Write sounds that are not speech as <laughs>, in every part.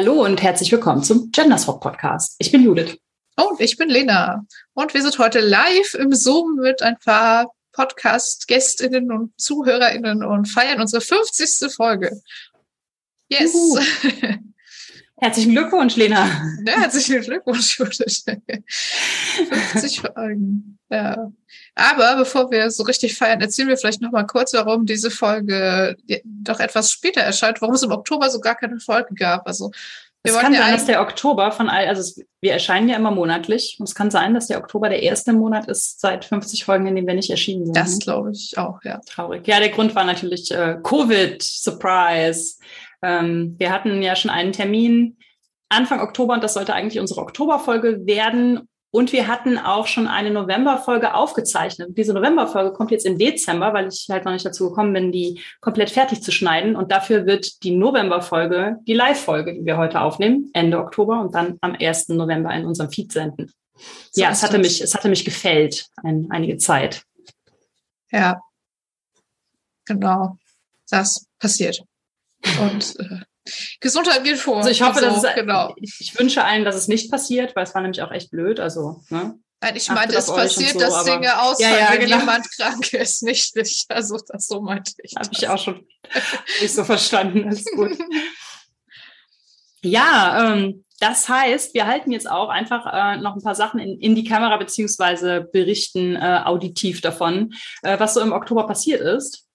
Hallo und herzlich willkommen zum Genderswap Podcast. Ich bin Judith. Und ich bin Lena. Und wir sind heute live im Zoom mit ein paar Podcast-GästInnen und ZuhörerInnen und feiern unsere 50. Folge. Yes. <laughs> Herzlichen Glückwunsch, Lena. Ja, herzlichen Glückwunsch, Judith. <laughs> 50 Folgen. Ja. Aber bevor wir so richtig feiern, erzählen wir vielleicht noch mal kurz, warum diese Folge doch etwas später erscheint, warum es im Oktober so gar keine Folge gab. Also wir es kann ja sein, dass der Oktober von all, also wir erscheinen ja immer monatlich. Und es kann sein, dass der Oktober der erste Monat ist seit 50 Folgen, in dem wir nicht erschienen sind. Das glaube ich auch, ja. Traurig. Ja, der Grund war natürlich äh, Covid, Surprise. Ähm, wir hatten ja schon einen Termin Anfang Oktober und das sollte eigentlich unsere Oktoberfolge werden. Und wir hatten auch schon eine Novemberfolge aufgezeichnet. Diese Novemberfolge kommt jetzt im Dezember, weil ich halt noch nicht dazu gekommen bin, die komplett fertig zu schneiden. Und dafür wird die Novemberfolge die Live-Folge, die wir heute aufnehmen, Ende Oktober und dann am 1. November in unserem Feed senden. So ja, es hatte mich, es hatte mich gefällt ein, einige Zeit. Ja, genau. Das passiert. Und äh, Gesundheit geht vor. Also ich hoffe, also, dass es, genau. Ich, wünsche allen, dass es nicht passiert, weil es war nämlich auch echt blöd. Also, ne? Nein, ich meinte, es passiert, so, dass Dinge ausfallen, ja, ja, wenn genau. jemand <laughs> krank ist, nicht ich. Also das so meinte ich. Habe ich auch schon <laughs> nicht so verstanden. Ist gut. ja, ähm, das heißt, wir halten jetzt auch einfach äh, noch ein paar Sachen in, in die Kamera beziehungsweise berichten äh, auditiv davon, äh, was so im Oktober passiert ist.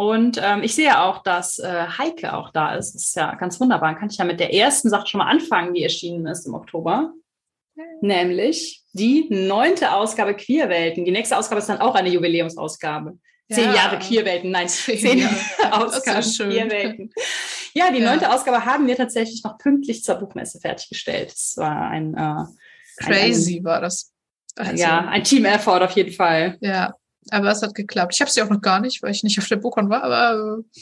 Und ähm, ich sehe auch, dass äh, Heike auch da ist. Das ist ja ganz wunderbar. Dann kann ich ja mit der ersten Sache schon mal anfangen, die erschienen ist im Oktober. Nämlich die neunte Ausgabe Queerwelten. Die nächste Ausgabe ist dann auch eine Jubiläumsausgabe. Ja. Zehn Jahre Queerwelten, nein, zehn Jahre <laughs> Ausgaben Queerwelten. Ja, die ja. neunte Ausgabe haben wir tatsächlich noch pünktlich zur Buchmesse fertiggestellt. Es war ein äh, Crazy ein, war das. Also, ja, ein Team-Effort auf jeden Fall. Ja, aber es hat geklappt. Ich habe sie auch noch gar nicht, weil ich nicht auf der Buchon war, aber äh,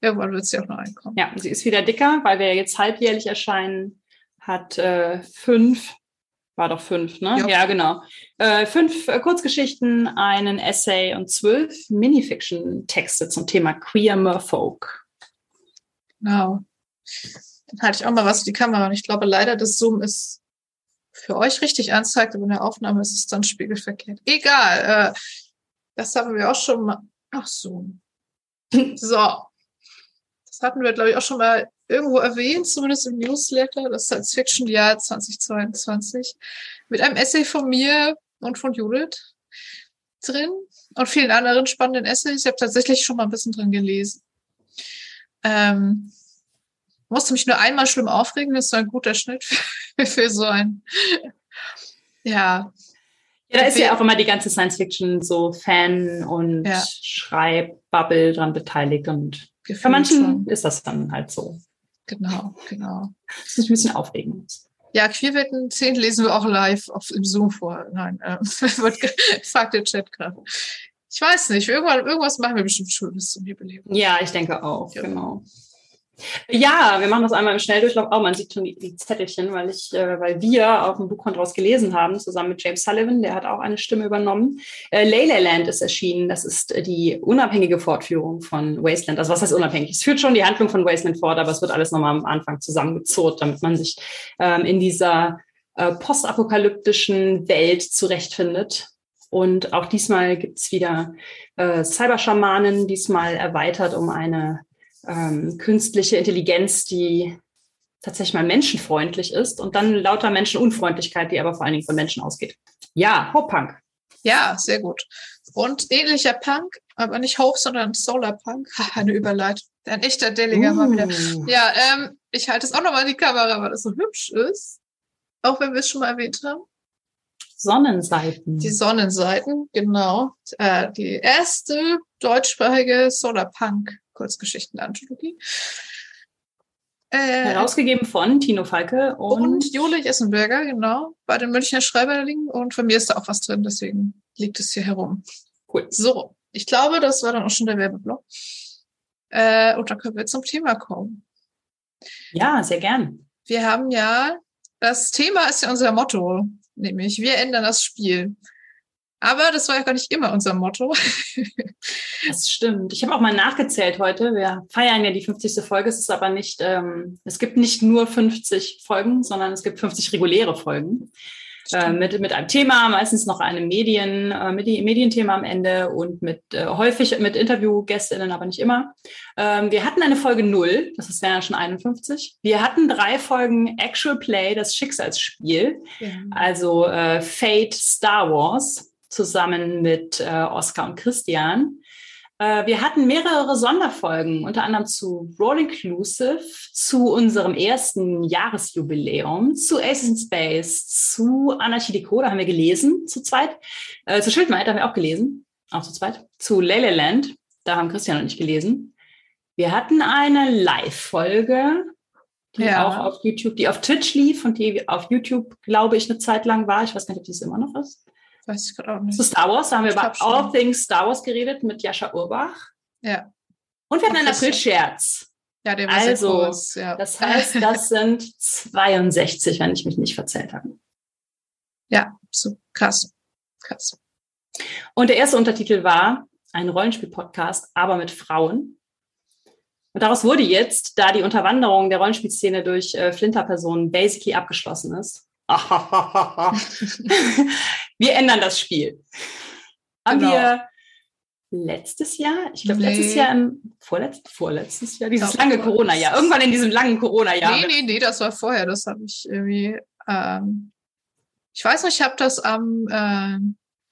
irgendwann wird sie auch noch einkommen. Ja, sie ist wieder dicker, weil wir jetzt halbjährlich erscheinen. Hat äh, fünf, war doch fünf, ne? Ja, ja genau. Äh, fünf äh, Kurzgeschichten, einen Essay und zwölf Minifiction-Texte zum Thema Queer Merfolk. Genau. Dann halte ich auch mal was für die Kamera. Und ich glaube leider, das Zoom ist für euch richtig anzeigt, aber in der Aufnahme ist es dann spiegelverkehrt. Egal. Äh, das haben wir auch schon mal. Ach so. <laughs> So. Das hatten wir, glaube ich, auch schon mal irgendwo erwähnt, zumindest im Newsletter, das Science-Fiction-Jahr 2022, mit einem Essay von mir und von Judith drin und vielen anderen spannenden Essays. Ich habe tatsächlich schon mal ein bisschen drin gelesen. Ähm, musste mich nur einmal schlimm aufregen, das ist ein guter Schnitt für, <laughs> für so ein, ja, ja, da ist ja auch immer die ganze Science-Fiction so Fan und ja. Schreibbubble dran beteiligt und Gefühl für manchen schon. ist das dann halt so. Genau, genau. Das ist ein bisschen aufregend. Ja, Queerwetten 10 lesen wir auch live auf, im Zoom vor. Nein, äh, <laughs> fragt der Chat gerade. Ich weiß nicht, irgendwann, irgendwas machen wir bestimmt Schönes zum Jubiläum. Ja, ich denke auch, ja. genau. Ja, wir machen das einmal im Schnelldurchlauf. Oh, man sieht schon die, die Zettelchen, weil ich, äh, weil wir auf dem Buch draus gelesen haben, zusammen mit James Sullivan, der hat auch eine Stimme übernommen. Äh, Leyland ist erschienen. Das ist die unabhängige Fortführung von Wasteland. Also was heißt unabhängig? Es führt schon die Handlung von Wasteland fort, aber es wird alles nochmal am Anfang zusammengezurrt, damit man sich ähm, in dieser äh, postapokalyptischen Welt zurechtfindet. Und auch diesmal gibt's wieder äh, Cyberschamanen, diesmal erweitert um eine ähm, künstliche Intelligenz, die tatsächlich mal menschenfreundlich ist und dann lauter Menschenunfreundlichkeit, die aber vor allen Dingen von Menschen ausgeht. Ja, Hope-Punk. Ja, sehr gut. Und ähnlicher Punk, aber nicht Hope, sondern Solar-Punk. <laughs> Eine Überleitung. Ein echter Dellinger uh. mal wieder. Uh. Ja, ähm, ich halte es auch nochmal in die Kamera, weil das so hübsch ist. Auch wenn wir es schon mal erwähnt haben. Sonnenseiten. Die Sonnenseiten, genau. Äh, die erste deutschsprachige Solarpunk Kurzgeschichten-Anthologie. Äh, Herausgegeben von Tino Falke und, und Jule Jessenberger, genau, bei den Münchner Schreiberlingen. Und von mir ist da auch was drin, deswegen liegt es hier herum. Cool. So, ich glaube, das war dann auch schon der Werbeblock. Äh, und dann können wir zum Thema kommen. Ja, sehr gern. Wir haben ja, das Thema ist ja unser Motto, nämlich wir ändern das Spiel. Aber das war ja gar nicht immer unser Motto. Das stimmt. Ich habe auch mal nachgezählt heute. Wir feiern ja die 50. Folge. Es ist aber nicht, ähm, es gibt nicht nur 50 Folgen, sondern es gibt 50 reguläre Folgen. Äh, mit, mit einem Thema, meistens noch einem Medien, äh, Medienthema am Ende und mit äh, häufig mit Interviewgästinnen, aber nicht immer. Ähm, wir hatten eine Folge null, das ist ja schon 51. Wir hatten drei Folgen Actual Play, das Schicksalsspiel, ja. also äh, Fate Star Wars zusammen mit äh, Oskar und Christian. Äh, wir hatten mehrere Sonderfolgen, unter anderem zu Roll Inclusive, zu unserem ersten Jahresjubiläum, zu Aces in Space, zu Anarchie Decode haben wir gelesen, zu zweit. Äh, zu Schildmeid haben wir auch gelesen, auch zu zweit. Zu Leleland, da haben Christian und ich gelesen. Wir hatten eine Live-Folge, die ja. auch auf YouTube, die auf Twitch lief und die auf YouTube, glaube ich, eine Zeit lang war. Ich weiß gar nicht, ob das immer noch ist. Weiß ich gerade auch nicht. Zu Star Wars, da haben wir über All Things Star Wars geredet mit Jascha Urbach. Ja. Und wir hatten einen April-Scherz. Ja, der war also, sehr groß, ja. das heißt, das <laughs> sind 62, wenn ich mich nicht verzählt habe. Ja, so krass. Krass. Und der erste Untertitel war ein Rollenspiel-Podcast, aber mit Frauen. Und daraus wurde jetzt, da die Unterwanderung der Rollenspielszene durch äh, Flinter-Personen basically abgeschlossen ist, <laughs> wir ändern das Spiel. Haben genau. wir letztes Jahr, ich glaube nee. letztes Jahr im vorletzt, vorletztes Jahr, dieses lange Corona-Jahr, irgendwann in diesem langen Corona-Jahr. Nee, nee, nee, das war vorher, das habe ich irgendwie, ähm, ich weiß nicht, ich habe das am, äh,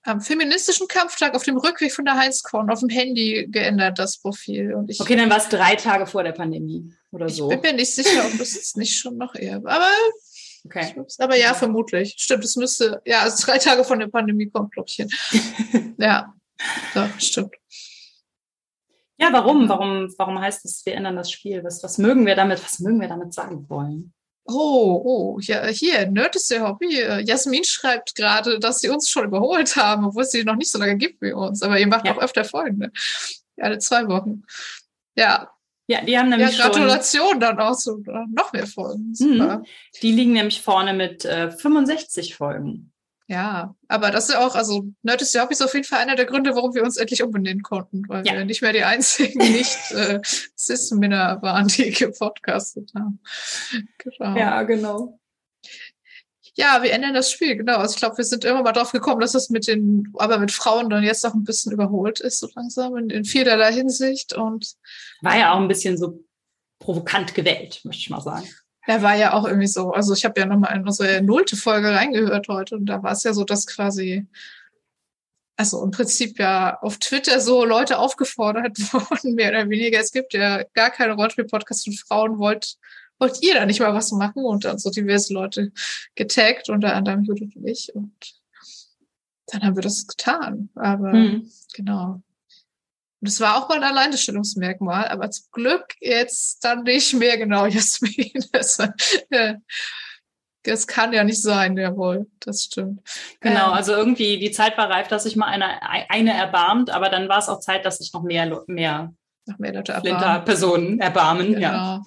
am feministischen Kampftag auf dem Rückweg von der Heinzkorn auf dem Handy geändert, das Profil. Und ich, okay, dann war es drei Tage vor der Pandemie oder so. Ich bin mir nicht sicher, ob das jetzt nicht schon noch eher, aber Okay. Aber ja, vermutlich. Stimmt, es müsste, ja, also drei Tage von der Pandemie kommt, glaube ich, hin. <laughs> ja, ja, stimmt. Ja, warum? Warum, warum heißt es, wir ändern das Spiel? Was, was mögen wir damit, was mögen wir damit sagen wollen? Oh, oh, ja, hier, Nerd ist der Hobby. Jasmin schreibt gerade, dass sie uns schon überholt haben, obwohl es sie noch nicht so lange gibt wie uns. Aber ihr macht ja. auch öfter Folgen, ne? Alle zwei Wochen. Ja, ja, die haben nämlich ja, Gratulation schon, dann auch so noch mehr Folgen. Mhm. Die liegen nämlich vorne mit äh, 65 Folgen. Ja, aber das ist ja auch, also Nerd ist ja Hobby ist auf jeden Fall einer der Gründe, warum wir uns endlich umbenennen konnten, weil ja. wir nicht mehr die einzigen <laughs> nicht äh, Cis-Männer waren, die <laughs> gepodcastet haben. Genau. Ja, genau ja, wir ändern das Spiel, genau. Also ich glaube, wir sind immer mal drauf gekommen, dass das mit den, aber mit Frauen dann jetzt noch ein bisschen überholt ist, so langsam, in, in vielerlei Hinsicht. Und war ja auch ein bisschen so provokant gewählt, möchte ich mal sagen. Er war ja auch irgendwie so, also ich habe ja nochmal in unsere nullte Folge reingehört heute und da war es ja so, dass quasi, also im Prinzip ja auf Twitter so Leute aufgefordert <laughs> wurden, mehr oder weniger. Es gibt ja gar keine Rollenspiel-Podcasts von Frauen, wollt wollt ihr da nicht mal was machen? Und dann so diverse Leute getaggt, unter anderem Judith und ich. Und dann haben wir das getan. Aber hm. genau. Und es war auch mal ein Alleinstellungsmerkmal, aber zum Glück jetzt dann nicht mehr genau, <laughs> Jasmin. Das, äh, das kann ja nicht sein, jawohl, das stimmt. Genau, ähm, also irgendwie die Zeit war reif, dass sich mal eine, eine erbarmt, aber dann war es auch Zeit, dass sich noch mehr, mehr, noch mehr Leute erbarmen. Personen erbarmen. Genau. Ja.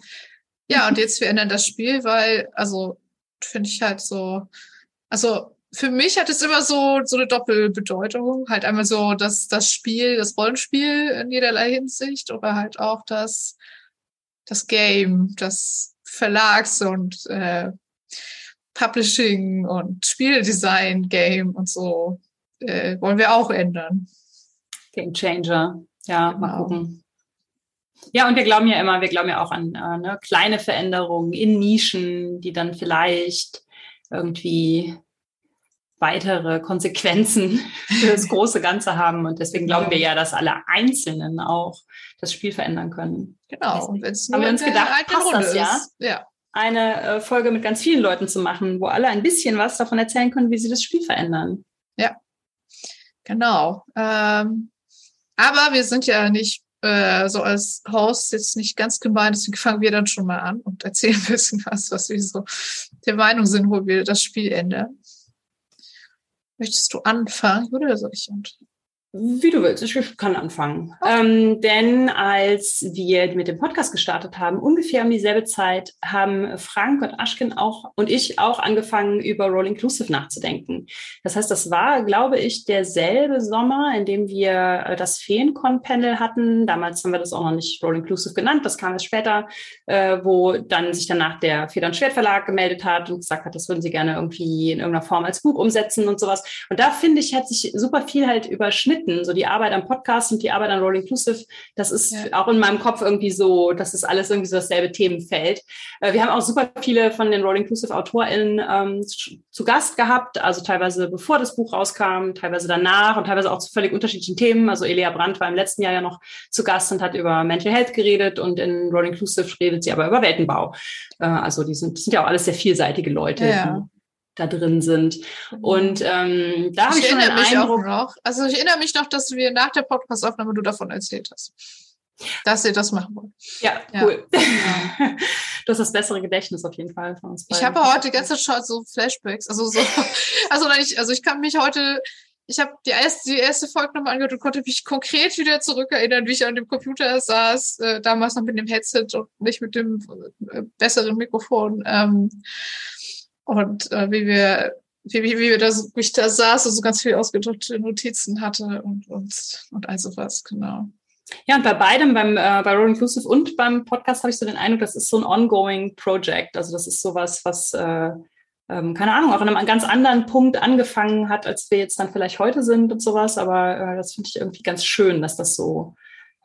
Ja, und jetzt wir ändern das Spiel, weil, also, finde ich halt so, also für mich hat es immer so, so eine Doppelbedeutung. Halt einmal so das, das Spiel, das Rollenspiel in jederlei Hinsicht, oder halt auch das, das Game, das Verlags- und äh, Publishing und Spieldesign-Game und so äh, wollen wir auch ändern. Game Changer. Ja, genau. mal gucken. Ja, und wir glauben ja immer, wir glauben ja auch an äh, ne, kleine Veränderungen in Nischen, die dann vielleicht irgendwie weitere Konsequenzen <laughs> für das große Ganze haben. Und deswegen glauben wir ja, dass alle Einzelnen auch das Spiel verändern können. Genau. Und wenn's haben wir uns gedacht, passt das ja, ja, eine äh, Folge mit ganz vielen Leuten zu machen, wo alle ein bisschen was davon erzählen können, wie sie das Spiel verändern. Ja, genau. Ähm, aber wir sind ja nicht äh, so als Host jetzt nicht ganz gemein, deswegen fangen wir dann schon mal an und erzählen <laughs> ein bisschen was, was wir so der Meinung sind, wo wir das Spiel ändern. Möchtest du anfangen oder soll ich? Wie du willst, ich kann anfangen. Okay. Ähm, denn als wir mit dem Podcast gestartet haben, ungefähr um dieselbe Zeit, haben Frank und Aschken auch und ich auch angefangen, über Roll Inclusive nachzudenken. Das heißt, das war, glaube ich, derselbe Sommer, in dem wir äh, das Feencon-Panel hatten. Damals haben wir das auch noch nicht Roll Inclusive genannt, das kam erst später, äh, wo dann sich danach der Feder- und Schwertverlag gemeldet hat und gesagt hat, das würden sie gerne irgendwie in irgendeiner Form als Buch umsetzen und sowas. Und da finde ich, hat sich super viel halt überschnitten verbinden. So die Arbeit am Podcast und die Arbeit an Roll Inclusive, das ist ja. auch in meinem Kopf irgendwie so, das ist alles irgendwie so dasselbe Themenfeld. Äh, wir haben auch super viele von den Roll Inclusive AutorInnen ähm, zu Gast gehabt, also teilweise bevor das Buch rauskam, teilweise danach und teilweise auch zu völlig unterschiedlichen Themen. Also Elia Brandt war im letzten Jahr ja noch zu Gast und hat über Mental Health geredet und in Roll Inclusive redet sie aber über Weltenbau. Äh, also die sind, sind ja auch alles sehr vielseitige Leute. Ja da drin sind. Mhm. Und ähm, da habe ich, einen mich Eindruck. Auch noch. Also ich erinnere mich noch, dass wir nach der Podcastaufnahme du davon erzählt hast. Dass ihr das machen wollt. Ja, cool. Ja. <laughs> du hast das bessere Gedächtnis auf jeden Fall von uns beiden. Ich habe heute die ganze Zeit so Flashbacks. Also so, <laughs> also ich, also ich kann mich heute, ich habe die erste, die erste Folge nochmal angehört und konnte mich konkret wieder zurückerinnern, wie ich an dem Computer saß, äh, damals noch mit dem Headset und nicht mit dem äh, besseren Mikrofon. Ähm, und äh, wie wir wie, wie, wie wir da wie ich da saß und so ganz viel ausgedrückte Notizen hatte und, und, und all sowas, genau. Ja, und bei beidem, beim, äh, bei Roll Inclusive und beim Podcast habe ich so den Eindruck, das ist so ein ongoing Project. Also das ist sowas, was, äh, ähm, keine Ahnung, auch an einem ganz anderen Punkt angefangen hat, als wir jetzt dann vielleicht heute sind und sowas. Aber äh, das finde ich irgendwie ganz schön, dass das so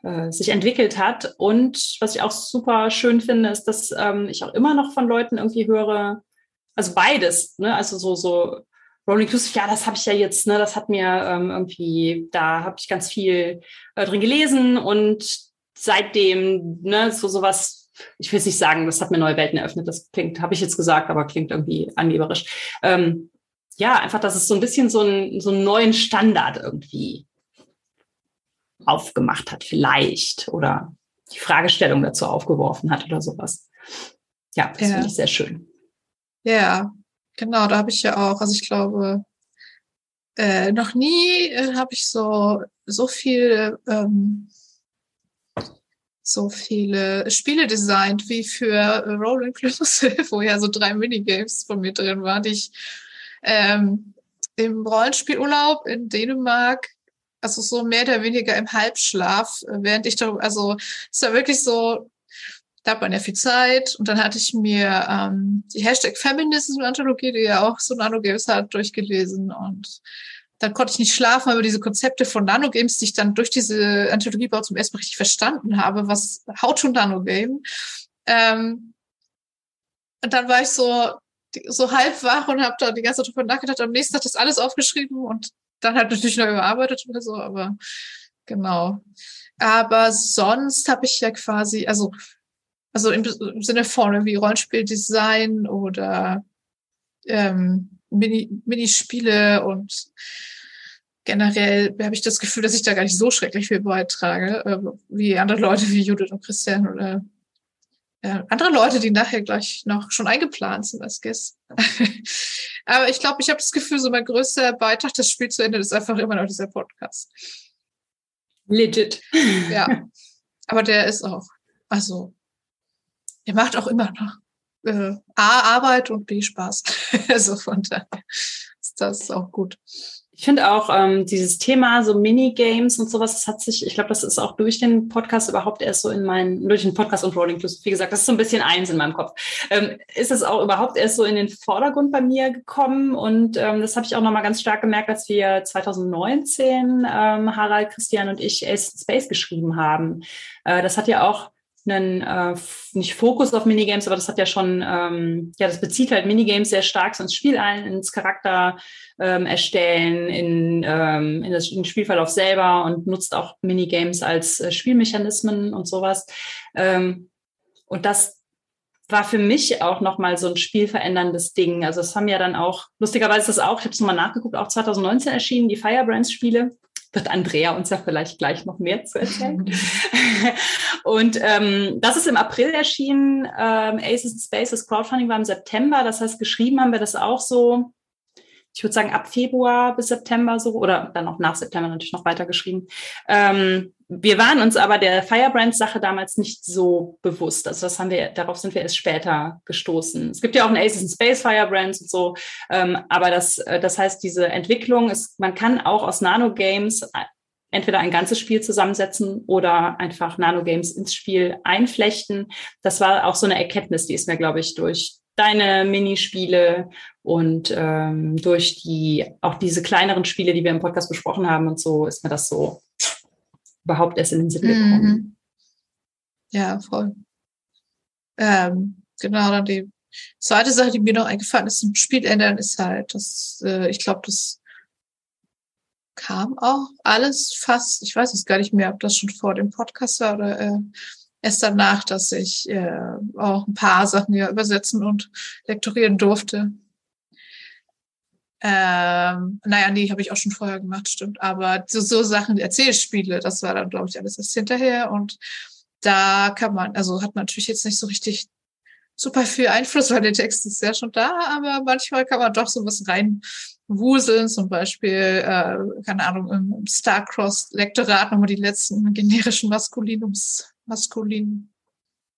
äh, sich entwickelt hat. Und was ich auch super schön finde, ist, dass ähm, ich auch immer noch von Leuten irgendwie höre, also beides, ne? Also so, so Rolling Inclusive, ja, das habe ich ja jetzt, ne, das hat mir ähm, irgendwie, da habe ich ganz viel äh, drin gelesen und seitdem, ne, so sowas, ich will es nicht sagen, das hat mir neue Welten eröffnet, das klingt, habe ich jetzt gesagt, aber klingt irgendwie angeberisch. Ähm, ja, einfach, dass es so ein bisschen so, ein, so einen neuen Standard irgendwie aufgemacht hat, vielleicht, oder die Fragestellung dazu aufgeworfen hat oder sowas. Ja, das ja. finde ich sehr schön. Ja, genau, da habe ich ja auch, also ich glaube, äh, noch nie äh, habe ich so so viel ähm, so viele Spiele designt wie für äh, Roll Inclusive, <laughs> wo ja so drei Minigames von mir drin waren, die ich ähm, im Rollenspielurlaub in Dänemark, also so mehr oder weniger im Halbschlaf, äh, während ich da, also es war wirklich so, da hat man ja viel Zeit. Und dann hatte ich mir ähm, die Hashtag Feminism-Anthologie, die ja auch so Nanogames hat, durchgelesen. Und dann konnte ich nicht schlafen, aber diese Konzepte von Nanogames, die ich dann durch diese Anthologie bau zum ersten Mal richtig verstanden habe, was How to Nanogame. Ähm, und dann war ich so, so halb wach und habe da die ganze Zeit drüber nachgedacht. Am nächsten Tag das alles aufgeschrieben und dann halt natürlich noch überarbeitet oder so, aber genau. Aber sonst habe ich ja quasi, also also im, im Sinne von wie Rollenspieldesign oder ähm, Mini, Minispiele und generell habe ich das Gefühl, dass ich da gar nicht so schrecklich viel beitrage, äh, wie andere Leute wie Judith und Christian oder äh, andere Leute, die nachher gleich noch schon eingeplant sind als Gäste. <laughs> Aber ich glaube, ich habe das Gefühl, so mein größter Beitrag, das Spiel zu Ende, ist einfach immer noch dieser Podcast. Legit. Ja. <laughs> Aber der ist auch, also er macht auch immer noch äh, A, Arbeit und B, Spaß. <laughs> also von daher ist das auch gut. Ich finde auch ähm, dieses Thema so Minigames und sowas, das hat sich, ich glaube, das ist auch durch den Podcast überhaupt erst so in meinen, durch den Podcast und Rolling Plus, wie gesagt, das ist so ein bisschen eins in meinem Kopf. Ähm, ist es auch überhaupt erst so in den Vordergrund bei mir gekommen und ähm, das habe ich auch nochmal ganz stark gemerkt, als wir 2019 ähm, Harald, Christian und ich Ace Space geschrieben haben. Äh, das hat ja auch einen, äh, nicht Fokus auf Minigames, aber das hat ja schon, ähm, ja, das bezieht halt Minigames sehr stark ins Spiel ein, ins Charakter ähm, erstellen, in, ähm, in, das, in den Spielverlauf selber und nutzt auch Minigames als äh, Spielmechanismen und sowas. Ähm, und das war für mich auch nochmal so ein spielveränderndes Ding. Also es haben ja dann auch, lustigerweise ist das auch, ich habe es nochmal nachgeguckt, auch 2019 erschienen, die Firebrands-Spiele wird Andrea uns ja vielleicht gleich noch mehr zu erzählen. <laughs> und ähm, das ist im April erschienen. Ähm, Aces Spaces Crowdfunding war im September. Das heißt, geschrieben haben wir das auch so ich würde sagen, ab Februar bis September so oder dann auch nach September natürlich noch weitergeschrieben. Ähm, wir waren uns aber der Firebrand-Sache damals nicht so bewusst. Also das haben wir, darauf sind wir erst später gestoßen. Es gibt ja auch ein Aces in Space Firebrands und so, ähm, aber das, äh, das heißt, diese Entwicklung ist, man kann auch aus Nano-Games entweder ein ganzes Spiel zusammensetzen oder einfach Nano-Games ins Spiel einflechten. Das war auch so eine Erkenntnis, die ist mir, glaube ich, durch deine Minispiele und ähm, durch die auch diese kleineren Spiele, die wir im Podcast besprochen haben und so, ist mir das so überhaupt erst in den Sinn gekommen. Mhm. Ja, voll. Ähm, genau, dann die zweite Sache, die mir noch eingefallen ist zum Spiel ändern, ist halt, dass äh, ich glaube, das kam auch alles fast, ich weiß es gar nicht mehr, ob das schon vor dem Podcast war oder äh, erst danach, dass ich äh, auch ein paar Sachen ja übersetzen und lektorieren durfte. Ähm, naja, nee, habe ich auch schon vorher gemacht, stimmt. Aber so, so Sachen, Erzählspiele, das war dann, glaube ich, alles erst hinterher. Und da kann man, also hat man natürlich jetzt nicht so richtig super viel Einfluss, weil der Text ist ja schon da, aber manchmal kann man doch so was reinwuseln, zum Beispiel, äh, keine Ahnung, im Starcross-Lektorat nochmal die letzten generischen Maskulinums, Maskulin,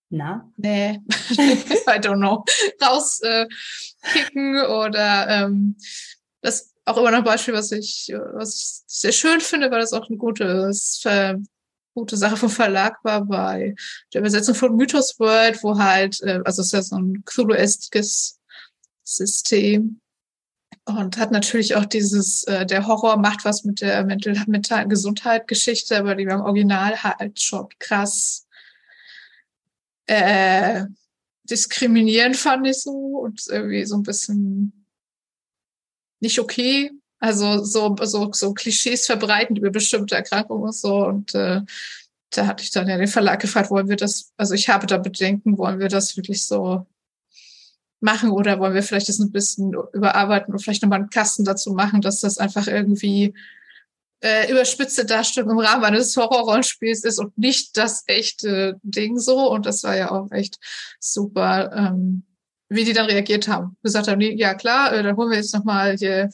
na? Nee, <laughs> I don't know. Rauskicken äh, oder ähm, das auch immer noch ein Beispiel, was ich, was ich sehr schön finde, weil das auch eine gute, äh, gute Sache vom Verlag war bei der Übersetzung von Mythos World, wo halt, äh, also es ist ja so ein Cthulhu-eskes System und hat natürlich auch dieses, äh, der Horror macht was mit der mental, mentalen Gesundheit Geschichte, aber die beim Original halt schon krass äh, diskriminierend fand ich so und irgendwie so ein bisschen nicht okay. Also so, so, so Klischees verbreiten über bestimmte Erkrankungen und so. Und äh, da hatte ich dann ja den Verlag gefragt, wollen wir das, also ich habe da Bedenken, wollen wir das wirklich so machen oder wollen wir vielleicht das ein bisschen überarbeiten und vielleicht nochmal einen Kasten dazu machen, dass das einfach irgendwie äh, überspitzte Darstellung im Rahmen eines Horrorrollenspiels ist und nicht das echte Ding so. Und das war ja auch echt super, ähm, wie die dann reagiert haben. Gesagt haben, ja klar, äh, dann holen wir jetzt nochmal hier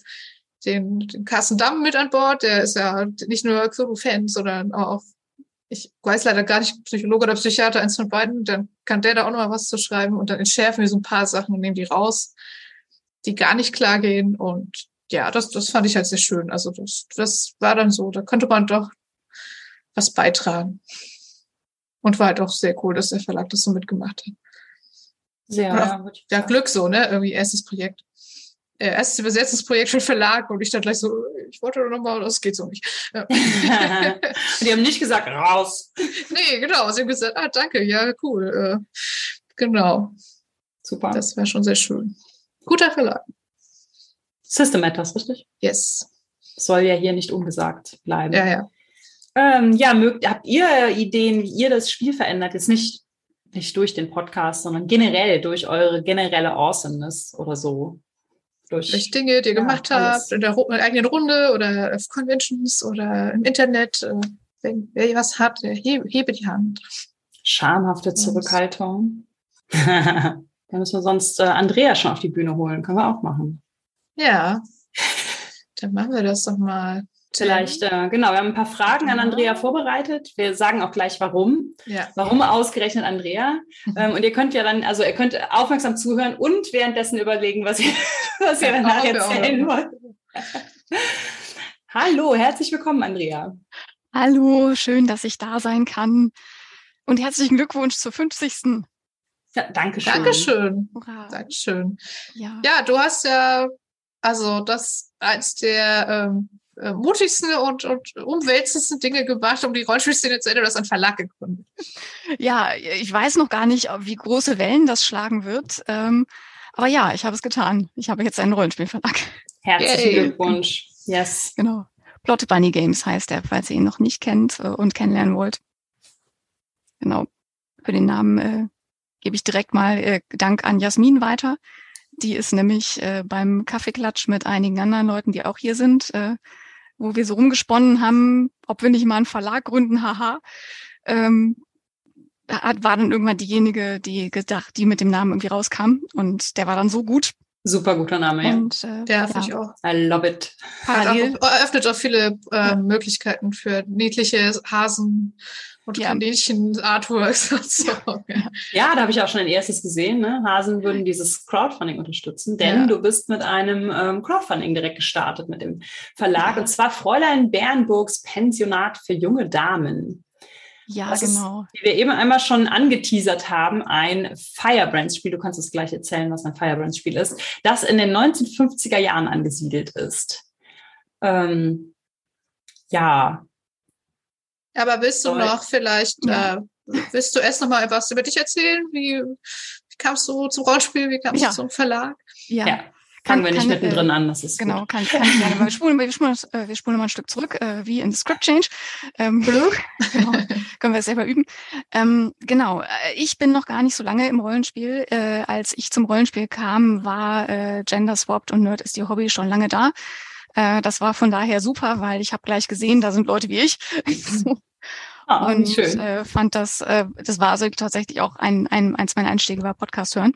den, den Carsten Damm mit an Bord. Der ist ja nicht nur Cthulhu-Fan, sondern auch, ich weiß leider gar nicht, Psychologe oder Psychiater, eins von beiden. Dann kann der da auch noch mal was zu schreiben und dann entschärfen wir so ein paar Sachen und nehmen die raus, die gar nicht klar gehen und ja, das, das fand ich halt sehr schön. Also das, das war dann so, da konnte man doch was beitragen. Und war halt auch sehr cool, dass der Verlag das so mitgemacht hat. Sehr, ja, ja, Glück so, ne? Irgendwie erstes Projekt. Äh, erstes Übersetzungsprojekt für Verlag und ich dann gleich so, ich wollte doch nochmal, das geht so nicht. Ja. <laughs> <laughs> die haben nicht gesagt, raus. Nee, genau. Sie haben gesagt, ah, danke, ja, cool. Äh, genau. Super. Das war schon sehr schön. Guter Verlag. System Matters, richtig? Yes. Soll ja hier nicht ungesagt bleiben. Ja, ja. Ähm, ja, mögt, habt ihr Ideen, wie ihr das Spiel verändert? Jetzt nicht, nicht durch den Podcast, sondern generell durch eure generelle Awesomeness oder so. Durch, durch Dinge, die ihr ja, gemacht alles. habt, in der eigenen Runde oder auf Conventions oder im Internet. Äh, wenn wer was hat, hebe, hebe die Hand. Schamhafte Zurückhaltung. <laughs> Dann müssen wir sonst äh, Andrea schon auf die Bühne holen. Können wir auch machen. Ja, dann machen wir das doch mal. Vielleicht, äh, genau, wir haben ein paar Fragen an Andrea vorbereitet. Wir sagen auch gleich, warum. Ja. Warum ausgerechnet Andrea? Mhm. Ähm, und ihr könnt ja dann, also ihr könnt aufmerksam zuhören und währenddessen überlegen, was ihr, <laughs> was ihr danach erzählen wollt. Hallo, herzlich willkommen, Andrea. Hallo, schön, dass ich da sein kann. Und herzlichen Glückwunsch zur 50. Ja, Dankeschön. Dankeschön. Hurra. Dankeschön. Ja. ja, du hast ja also das als der ähm, äh, mutigsten und, und umwälzendsten Dinge gemacht, um die Rollenspielszene zu ändern, das ein Verlag gegründet. Ja, ich weiß noch gar nicht, wie große Wellen das schlagen wird. Ähm, aber ja, ich habe es getan. Ich habe jetzt einen Rollenspielverlag. Herzlichen Yay. Glückwunsch. Yes. Genau. Plot Bunny Games heißt er, falls ihr ihn noch nicht kennt äh, und kennenlernen wollt. Genau. Für den Namen äh, gebe ich direkt mal äh, Dank an Jasmin weiter, die ist nämlich äh, beim Kaffeeklatsch mit einigen anderen Leuten, die auch hier sind, äh, wo wir so rumgesponnen haben, ob wir nicht mal einen Verlag gründen, haha. Ähm, hat, war dann irgendwann diejenige, die gedacht, die mit dem Namen irgendwie rauskam. Und der war dann so gut, Super guter Name, ja. Und, äh, ja, finde ich auch. I love it. Parallel. Auch, eröffnet auch viele äh, Möglichkeiten für niedliche Hasen und ja. Kaninchen-Artworks und so. Ja, da habe ich auch schon ein erstes gesehen. Ne? Hasen würden dieses Crowdfunding unterstützen, denn ja. du bist mit einem ähm, Crowdfunding direkt gestartet mit dem Verlag ja. und zwar Fräulein Bernburgs Pensionat für junge Damen. Ja, das genau. Ist, wie wir eben einmal schon angeteasert haben, ein Firebrands-Spiel, du kannst es gleich erzählen, was ein Firebrands-Spiel ist, das in den 1950er Jahren angesiedelt ist. Ähm, ja, aber willst du noch vielleicht, ja. äh, willst du erst noch mal etwas über dich erzählen? Wie, wie kamst du zum Rollenspiel? Wie kamst ja. du zum Verlag? Ja. ja. Fangen wir nicht mittendrin äh, an, das ist Genau, gut. kann, kann ich gerne. Wir spulen, wir, spulen, äh, wir spulen mal ein Stück zurück, äh, wie in Script Change. Ähm, <laughs> genau, können wir selber üben. Ähm, genau, äh, ich bin noch gar nicht so lange im Rollenspiel. Äh, als ich zum Rollenspiel kam, war äh, Gender Swapped und Nerd ist die Hobby schon lange da. Äh, das war von daher super, weil ich habe gleich gesehen, da sind Leute wie ich. <laughs> Ah, und schön. Äh, fand das, äh, das war also tatsächlich auch ein, ein, eins meiner Einstiege war Podcast hören.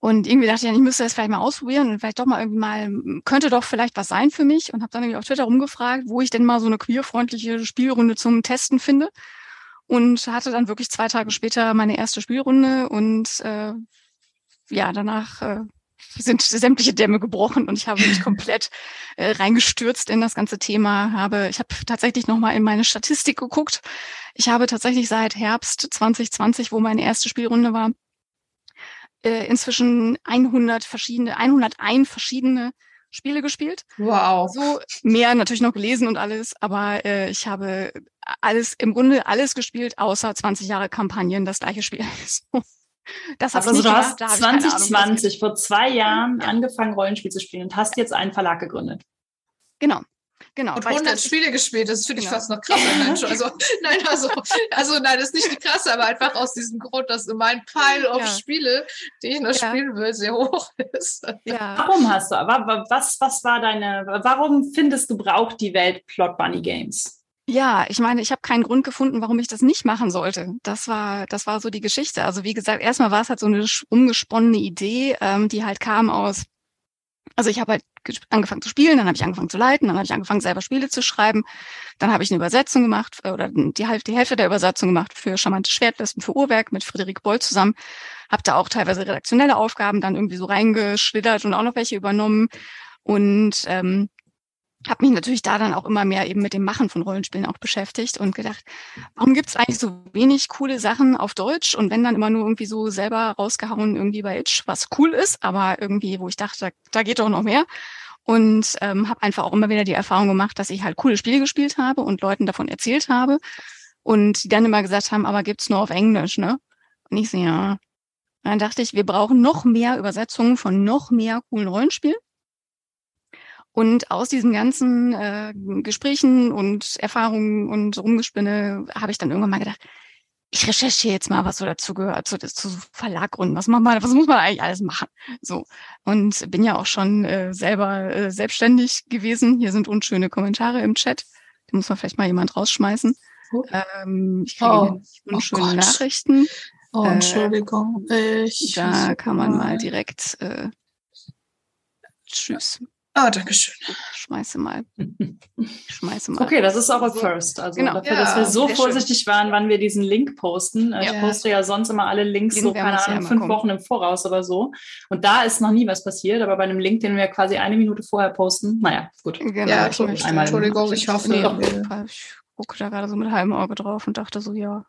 Und irgendwie dachte ich, ich müsste das vielleicht mal ausprobieren und vielleicht doch mal irgendwie mal, könnte doch vielleicht was sein für mich und habe dann irgendwie auf Twitter rumgefragt, wo ich denn mal so eine queerfreundliche Spielrunde zum Testen finde. Und hatte dann wirklich zwei Tage später meine erste Spielrunde und äh, ja, danach äh, sind sämtliche Dämme gebrochen und ich habe mich <laughs> komplett äh, reingestürzt in das ganze Thema. Habe, ich habe tatsächlich nochmal in meine Statistik geguckt. Ich habe tatsächlich seit Herbst 2020, wo meine erste Spielrunde war, äh, inzwischen 100 verschiedene, 101 verschiedene Spiele gespielt. Wow. So mehr natürlich noch gelesen und alles, aber äh, ich habe alles im Grunde alles gespielt, außer 20 Jahre Kampagnen, das gleiche Spiel. <laughs> Das also du hast 2020 vor zwei Jahren ja. angefangen, Rollenspiel zu spielen und hast jetzt einen Verlag gegründet. Genau. Genau. Und 100 Spiele gespielt, das finde ich genau. fast noch krasser. Mensch. <laughs> Also, nein, also, also, nein, das ist nicht die krasse, aber einfach aus diesem Grund, dass mein Pile of ja. Spiele, die ich noch ja. spielen will, sehr hoch ist. Ja. Warum hast du, was, was war deine, warum findest du, braucht die Welt Plot Bunny Games? Ja, ich meine, ich habe keinen Grund gefunden, warum ich das nicht machen sollte. Das war, das war so die Geschichte. Also wie gesagt, erstmal war es halt so eine umgesponnene Idee, ähm, die halt kam aus. Also ich habe halt angefangen zu spielen, dann habe ich angefangen zu leiten, dann habe ich angefangen selber Spiele zu schreiben, dann habe ich eine Übersetzung gemacht äh, oder die, die Hälfte der Übersetzung gemacht für charmante Schwertlisten für Uhrwerk mit Friederik Boll zusammen, habe da auch teilweise redaktionelle Aufgaben dann irgendwie so reingeschlittert und auch noch welche übernommen und ähm, habe mich natürlich da dann auch immer mehr eben mit dem Machen von Rollenspielen auch beschäftigt und gedacht, warum gibt es eigentlich so wenig coole Sachen auf Deutsch und wenn dann immer nur irgendwie so selber rausgehauen irgendwie bei Itch, was cool ist, aber irgendwie, wo ich dachte, da, da geht doch noch mehr. Und ähm, habe einfach auch immer wieder die Erfahrung gemacht, dass ich halt coole Spiele gespielt habe und Leuten davon erzählt habe und die dann immer gesagt haben, aber gibt's nur auf Englisch, ne? Und ich so, ja. Und dann dachte ich, wir brauchen noch mehr Übersetzungen von noch mehr coolen Rollenspielen. Und aus diesen ganzen äh, Gesprächen und Erfahrungen und Rumgespinne habe ich dann irgendwann mal gedacht, ich recherchiere jetzt mal, was so dazu gehört, so das zu Verlaggründen. Was macht man, was muss man eigentlich alles machen? So. Und bin ja auch schon äh, selber äh, selbstständig gewesen. Hier sind unschöne Kommentare im Chat. Die muss man vielleicht mal jemand rausschmeißen. Oh. Ähm, ich kriege oh. unschöne oh Nachrichten. Oh, äh, Entschuldigung. Ich da kann man mal direkt äh, Tschüss. Ah, oh, danke schön. Schmeiße mal. Schmeiße mal. Okay, das ist auch ein First. Also genau. dafür, ja, dass wir so vorsichtig schön. waren, wann wir diesen Link posten. Ja. Ich poste ja sonst immer alle Links Link so, keine Ahnung, fünf Wochen im Voraus oder so. Und da ist noch nie was passiert, aber bei einem Link, den wir quasi eine Minute vorher posten, naja, gut. Genau, ja, ich möchte, einmal Entschuldigung, ich hoffe. Nee, ich gucke da gerade so mit halbem Auge drauf und dachte so, ja.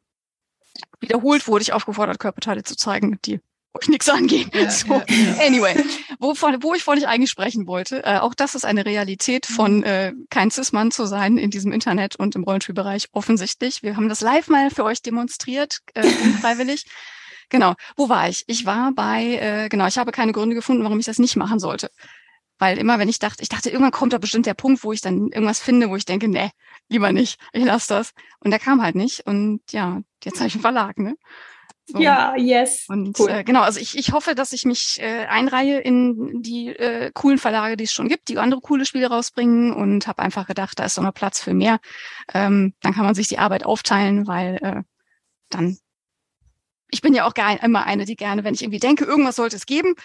Wiederholt wurde ich aufgefordert, Körperteile zu zeigen, die euch nichts angehen. Ja, so, ja, ja. Anyway, wovon, wo ich vorhin eigentlich sprechen wollte, äh, auch das ist eine Realität von mhm. äh, kein Cis-Mann zu sein in diesem Internet und im Rollenspielbereich offensichtlich. Wir haben das live mal für euch demonstriert, äh, freiwillig. <laughs> Genau, wo war ich? Ich war bei, äh, genau, ich habe keine Gründe gefunden, warum ich das nicht machen sollte. Weil immer, wenn ich dachte, ich dachte, irgendwann kommt da bestimmt der Punkt, wo ich dann irgendwas finde, wo ich denke, nee, lieber nicht, ich lasse das. Und der kam halt nicht. Und ja, jetzt habe ich einen Verlag, ne? So. Ja, yes. Und cool. äh, genau, also ich, ich hoffe, dass ich mich äh, einreihe in die äh, coolen Verlage, die es schon gibt, die andere coole Spiele rausbringen und habe einfach gedacht, da ist doch noch Platz für mehr. Ähm, dann kann man sich die Arbeit aufteilen, weil äh, dann ich bin ja auch gar immer eine, die gerne, wenn ich irgendwie denke, irgendwas sollte es geben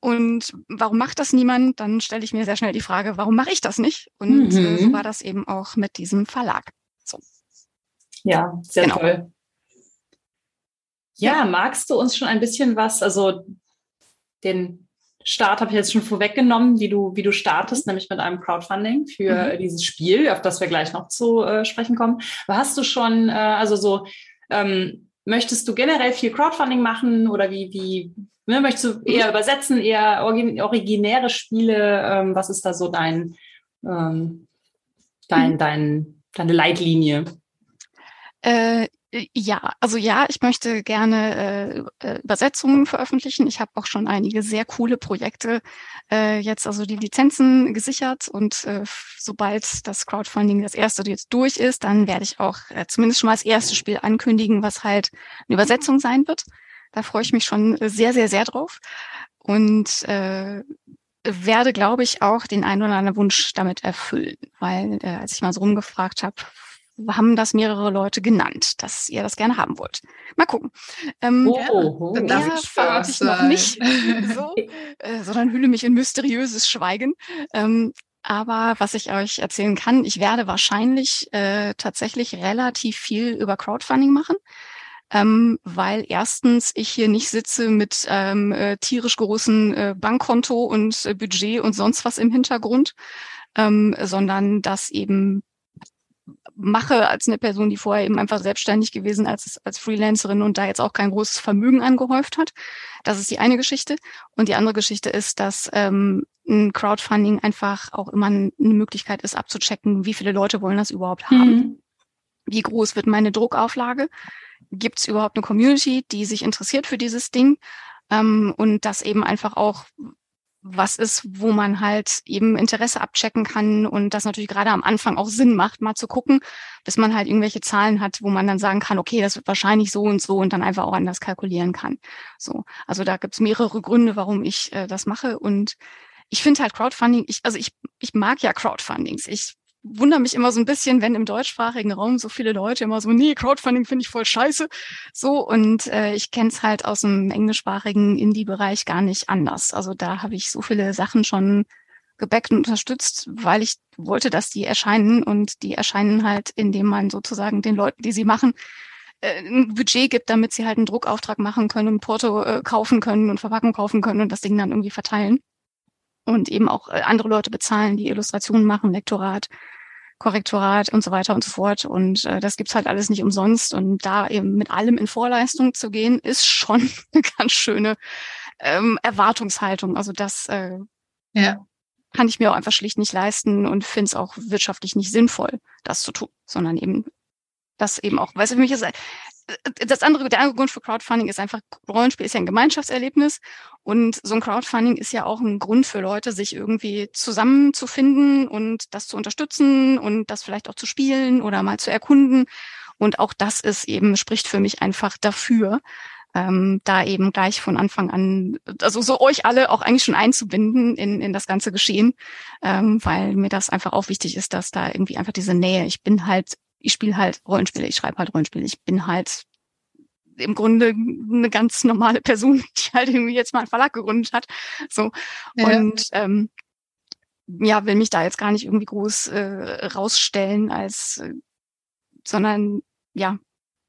Und warum macht das niemand? Dann stelle ich mir sehr schnell die Frage, warum mache ich das nicht? Und mhm. äh, so war das eben auch mit diesem Verlag. So. Ja, sehr genau. toll. Ja, magst du uns schon ein bisschen was, also den Start habe ich jetzt schon vorweggenommen, wie du, wie du startest, nämlich mit einem Crowdfunding für mhm. dieses Spiel, auf das wir gleich noch zu äh, sprechen kommen. Aber hast du schon, äh, also so, ähm, möchtest du generell viel Crowdfunding machen oder wie, wie ne, möchtest du eher übersetzen, eher originäre Spiele? Ähm, was ist da so dein, ähm, dein, mhm. dein, deine Leitlinie? Äh, ja, also ja, ich möchte gerne äh, äh, Übersetzungen veröffentlichen. Ich habe auch schon einige sehr coole Projekte äh, jetzt, also die Lizenzen gesichert und äh, sobald das Crowdfunding das erste jetzt durch ist, dann werde ich auch äh, zumindest schon mal das erste Spiel ankündigen, was halt eine Übersetzung sein wird. Da freue ich mich schon sehr, sehr, sehr drauf und äh, werde, glaube ich, auch den einen oder anderen Wunsch damit erfüllen, weil äh, als ich mal so rumgefragt habe, haben das mehrere Leute genannt, dass ihr das gerne haben wollt. Mal gucken. Ähm, oh, oh. Mehr verrate ich noch nicht, so, <laughs> äh, sondern hülle mich in mysteriöses Schweigen. Ähm, aber was ich euch erzählen kann, ich werde wahrscheinlich äh, tatsächlich relativ viel über Crowdfunding machen. Ähm, weil erstens ich hier nicht sitze mit ähm, äh, tierisch großen äh, Bankkonto und äh, Budget und sonst was im Hintergrund, ähm, sondern dass eben mache als eine Person, die vorher eben einfach selbstständig gewesen als, als Freelancerin und da jetzt auch kein großes Vermögen angehäuft hat. Das ist die eine Geschichte. Und die andere Geschichte ist, dass ähm, ein Crowdfunding einfach auch immer eine Möglichkeit ist, abzuchecken, wie viele Leute wollen das überhaupt haben. Mhm. Wie groß wird meine Druckauflage? Gibt es überhaupt eine Community, die sich interessiert für dieses Ding? Ähm, und das eben einfach auch was ist, wo man halt eben Interesse abchecken kann und das natürlich gerade am Anfang auch Sinn macht, mal zu gucken, bis man halt irgendwelche Zahlen hat, wo man dann sagen kann, okay, das wird wahrscheinlich so und so und dann einfach auch anders kalkulieren kann. So, also da gibt's mehrere Gründe, warum ich äh, das mache und ich finde halt Crowdfunding, ich, also ich, ich mag ja Crowdfundings. Ich wundere mich immer so ein bisschen, wenn im deutschsprachigen Raum so viele Leute immer so, nee, Crowdfunding finde ich voll scheiße. So, und äh, ich kenne es halt aus dem englischsprachigen Indie-Bereich gar nicht anders. Also da habe ich so viele Sachen schon gebackt und unterstützt, weil ich wollte, dass die erscheinen und die erscheinen halt, indem man sozusagen den Leuten, die sie machen, äh, ein Budget gibt, damit sie halt einen Druckauftrag machen können und Porto äh, kaufen können und Verpackung kaufen können und das Ding dann irgendwie verteilen. Und eben auch äh, andere Leute bezahlen, die Illustrationen machen, Lektorat, Korrektorat und so weiter und so fort. Und äh, das gibt's halt alles nicht umsonst. Und da eben mit allem in Vorleistung zu gehen, ist schon <laughs> eine ganz schöne ähm, Erwartungshaltung. Also das äh, ja. kann ich mir auch einfach schlicht nicht leisten und finde es auch wirtschaftlich nicht sinnvoll, das zu tun, sondern eben das eben auch, weißt du, für mich ist das andere, der andere Grund für Crowdfunding ist einfach, Rollenspiel ist ja ein Gemeinschaftserlebnis und so ein Crowdfunding ist ja auch ein Grund für Leute, sich irgendwie zusammenzufinden und das zu unterstützen und das vielleicht auch zu spielen oder mal zu erkunden. Und auch das ist eben, spricht für mich einfach dafür, ähm, da eben gleich von Anfang an, also so euch alle auch eigentlich schon einzubinden in, in das ganze Geschehen, ähm, weil mir das einfach auch wichtig ist, dass da irgendwie einfach diese Nähe, ich bin halt ich spiele halt Rollenspiele, ich schreibe halt Rollenspiele, ich bin halt im Grunde eine ganz normale Person, <laughs> die halt irgendwie jetzt mal einen Verlag gegründet hat. So. Ja. Und ähm, ja, will mich da jetzt gar nicht irgendwie groß äh, rausstellen als, äh, sondern ja,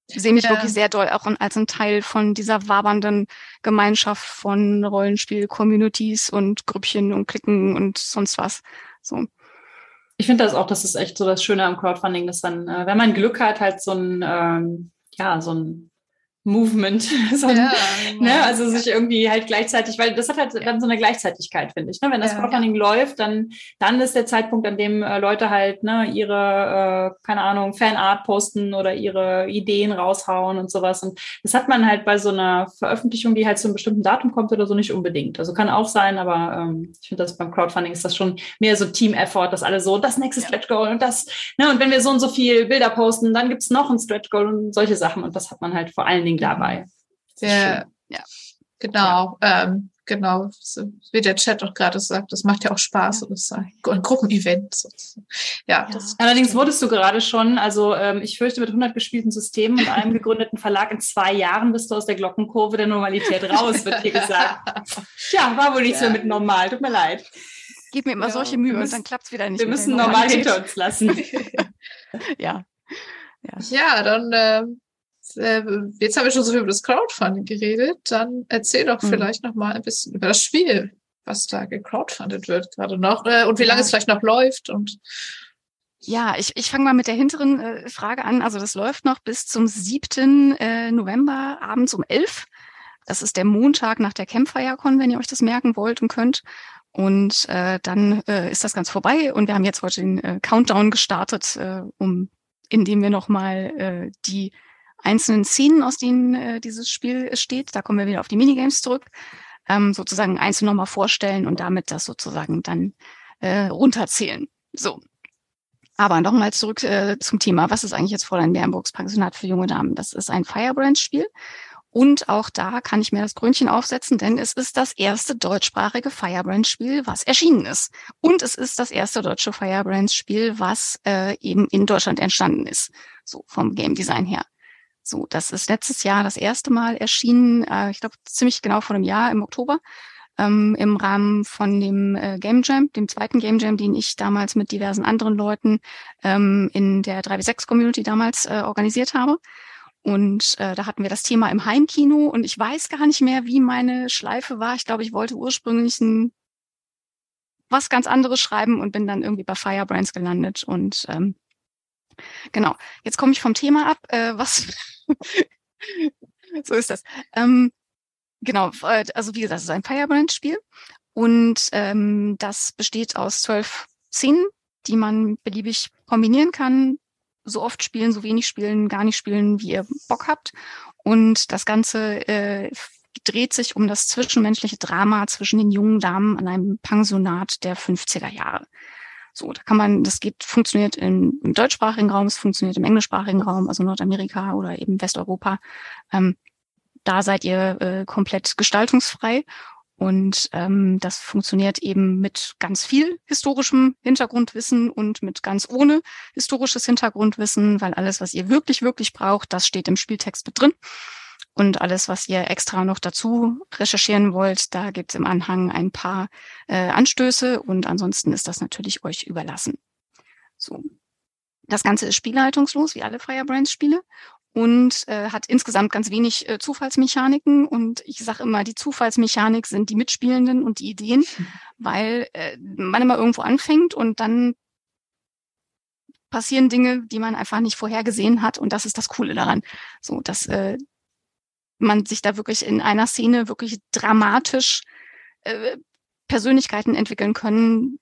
sehe mich ja. wirklich sehr doll auch als ein Teil von dieser wabernden Gemeinschaft von Rollenspiel-Communities und Grüppchen und Klicken und sonst was. So ich finde das auch, das ist echt so das Schöne am Crowdfunding, dass dann, äh, wenn man Glück hat, halt so ein, ähm, ja, so ein Movement. <laughs> so, ja, ne? Also sich irgendwie halt gleichzeitig, weil das hat halt dann so eine Gleichzeitigkeit, finde ich. Ne? Wenn das ja, Crowdfunding ja. läuft, dann, dann ist der Zeitpunkt, an dem äh, Leute halt ne, ihre, äh, keine Ahnung, Fanart posten oder ihre Ideen raushauen und sowas. Und das hat man halt bei so einer Veröffentlichung, die halt zu einem bestimmten Datum kommt oder so, nicht unbedingt. Also kann auch sein, aber ähm, ich finde, das beim Crowdfunding ist das schon mehr so Team-Effort, dass alle so, das nächste Stretch Goal und das, ne, und wenn wir so und so viel Bilder posten, dann gibt's noch ein Stretch Goal und solche Sachen. Und das hat man halt vor allen Dingen dabei. Der, ja, genau. Ja. Ähm, genau, wie der Chat auch gerade sagt, das macht ja auch Spaß und ist ein, Gruppenevent. Ja, ja. Allerdings wurdest du gerade schon, also ähm, ich fürchte, mit 100 gespielten Systemen und einem gegründeten Verlag in zwei Jahren bist du aus der Glockenkurve der Normalität raus, wird hier gesagt. <laughs> Tja, war wohl nicht ja. so mit normal, tut mir leid. Gib mir immer ja, solche Mühe und dann klappt es wieder nicht. Wir müssen normal hinter uns lassen. <laughs> ja. Ja, ja dann äh, äh, jetzt haben wir schon so viel über das Crowdfunding geredet, dann erzähl doch mhm. vielleicht noch mal ein bisschen über das Spiel, was da gecrowdfundet wird gerade noch äh, und wie lange es vielleicht noch läuft und ja, ich, ich fange mal mit der hinteren äh, Frage an. Also das läuft noch bis zum 7. Äh, November abends um 11. Das ist der Montag nach der Campfire-Con, wenn ihr euch das merken wollt und könnt. Und äh, dann äh, ist das ganz vorbei. Und wir haben jetzt heute den äh, Countdown gestartet, äh, um indem wir nochmal äh, die einzelnen Szenen, aus denen äh, dieses Spiel steht, da kommen wir wieder auf die Minigames zurück, ähm, sozusagen einzeln nochmal vorstellen und damit das sozusagen dann äh, runterzählen. So. Aber nochmal zurück äh, zum Thema. Was ist eigentlich jetzt Fräulein Bernburgs Pensionat für junge Damen? Das ist ein Firebrand-Spiel. Und auch da kann ich mir das Grünchen aufsetzen, denn es ist das erste deutschsprachige Firebrand-Spiel, was erschienen ist. Und es ist das erste deutsche Firebrand-Spiel, was äh, eben in Deutschland entstanden ist. So vom Game Design her. So, das ist letztes Jahr das erste Mal erschienen, äh, ich glaube ziemlich genau vor einem Jahr im Oktober, ähm, im Rahmen von dem äh, Game Jam, dem zweiten Game Jam, den ich damals mit diversen anderen Leuten ähm, in der 3W6 Community damals äh, organisiert habe. Und äh, da hatten wir das Thema im Heimkino und ich weiß gar nicht mehr, wie meine Schleife war. Ich glaube, ich wollte ursprünglich ein was ganz anderes schreiben und bin dann irgendwie bei Firebrands gelandet und ähm, Genau. Jetzt komme ich vom Thema ab. Äh, was? <laughs> so ist das. Ähm, genau. Äh, also wie gesagt, es ist ein Firebrand-Spiel und ähm, das besteht aus zwölf Szenen, die man beliebig kombinieren kann. So oft spielen, so wenig spielen, gar nicht spielen, wie ihr Bock habt. Und das Ganze äh, dreht sich um das zwischenmenschliche Drama zwischen den jungen Damen an einem Pensionat der 50er Jahre. So, da kann man, das geht, funktioniert im, im deutschsprachigen Raum, es funktioniert im englischsprachigen Raum, also Nordamerika oder eben Westeuropa. Ähm, da seid ihr äh, komplett gestaltungsfrei. Und ähm, das funktioniert eben mit ganz viel historischem Hintergrundwissen und mit ganz ohne historisches Hintergrundwissen, weil alles, was ihr wirklich, wirklich braucht, das steht im Spieltext mit drin. Und alles, was ihr extra noch dazu recherchieren wollt, da gibt's im Anhang ein paar äh, Anstöße und ansonsten ist das natürlich euch überlassen. So. Das Ganze ist spielleitungslos, wie alle Firebrands-Spiele und äh, hat insgesamt ganz wenig äh, Zufallsmechaniken. Und ich sage immer, die Zufallsmechanik sind die Mitspielenden und die Ideen, <laughs> weil äh, man immer irgendwo anfängt und dann passieren Dinge, die man einfach nicht vorhergesehen hat. Und das ist das Coole daran. So, dass äh, man sich da wirklich in einer Szene wirklich dramatisch äh, Persönlichkeiten entwickeln können,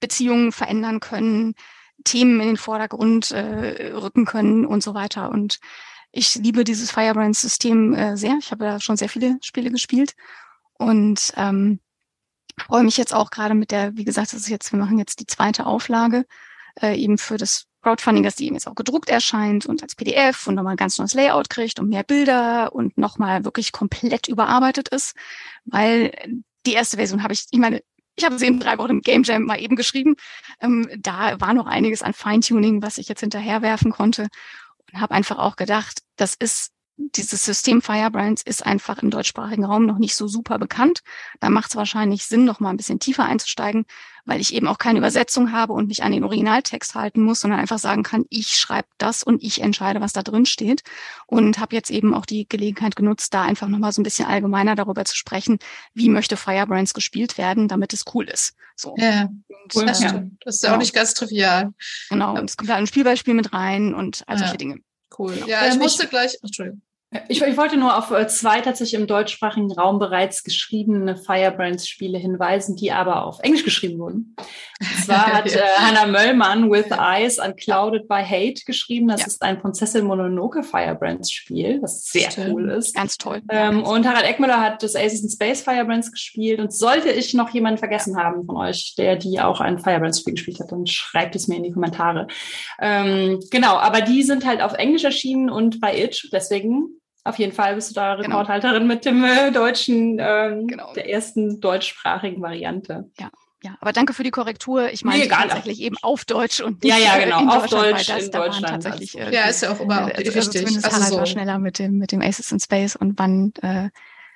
Beziehungen verändern können, Themen in den Vordergrund äh, rücken können und so weiter. Und ich liebe dieses Firebrand-System äh, sehr. Ich habe da schon sehr viele Spiele gespielt und ähm, freue mich jetzt auch gerade mit der, wie gesagt, das ist jetzt, wir machen jetzt die zweite Auflage äh, eben für das Crowdfunding, dass die eben jetzt auch gedruckt erscheint und als PDF und nochmal ein ganz neues Layout kriegt und mehr Bilder und nochmal wirklich komplett überarbeitet ist, weil die erste Version habe ich, ich meine, ich habe sie in drei Wochen im Game Jam mal eben geschrieben. Ähm, da war noch einiges an Feintuning, was ich jetzt hinterherwerfen konnte und habe einfach auch gedacht, das ist dieses System Firebrands ist einfach im deutschsprachigen Raum noch nicht so super bekannt. Da macht es wahrscheinlich Sinn, noch mal ein bisschen tiefer einzusteigen, weil ich eben auch keine Übersetzung habe und mich an den Originaltext halten muss, sondern einfach sagen kann, ich schreibe das und ich entscheide, was da drin steht. Und habe jetzt eben auch die Gelegenheit genutzt, da einfach noch mal so ein bisschen allgemeiner darüber zu sprechen, wie möchte Firebrands gespielt werden, damit es cool ist. So. Ja, cool, das, ja. das ist ja auch genau. nicht ganz trivial. Genau, und es kommt da ein Spielbeispiel mit rein und all solche ja. Dinge. Cool. Genau. Ja, ich ähm, musste gleich. Entschuldigung. Ich, ich, wollte nur auf äh, zwei tatsächlich im deutschsprachigen Raum bereits geschriebene Firebrands-Spiele hinweisen, die aber auf Englisch geschrieben wurden. Und zwar <laughs> hat äh, Hannah Möllmann With Eyes Unclouded by Hate geschrieben. Das ja. ist ein Prinzessin Mononoke Firebrands-Spiel, was sehr Stimmt. cool ist. Ganz toll. Ähm, und Harald Eckmüller hat das Aces in Space Firebrands gespielt. Und sollte ich noch jemanden vergessen haben von euch, der die auch ein Firebrands-Spiel gespielt hat, dann schreibt es mir in die Kommentare. Ähm, genau, aber die sind halt auf Englisch erschienen und bei Itch. Deswegen Auf jeden Fall bist du da genau. Rekordhalterin genau. mit dem äh, deutschen, ähm, genau. der ersten deutschsprachigen Variante. Ja. Ja, aber danke für die Korrektur. Ich meine nee, tatsächlich eben auf Deutsch und nicht ja, ja, genau. in auf Deutsch das, in Deutschland. Tatsächlich, äh, ja, ist ja auch immer äh, also, also zumindest also Harald so. war schneller mit dem mit dem Aces in Space und wann äh,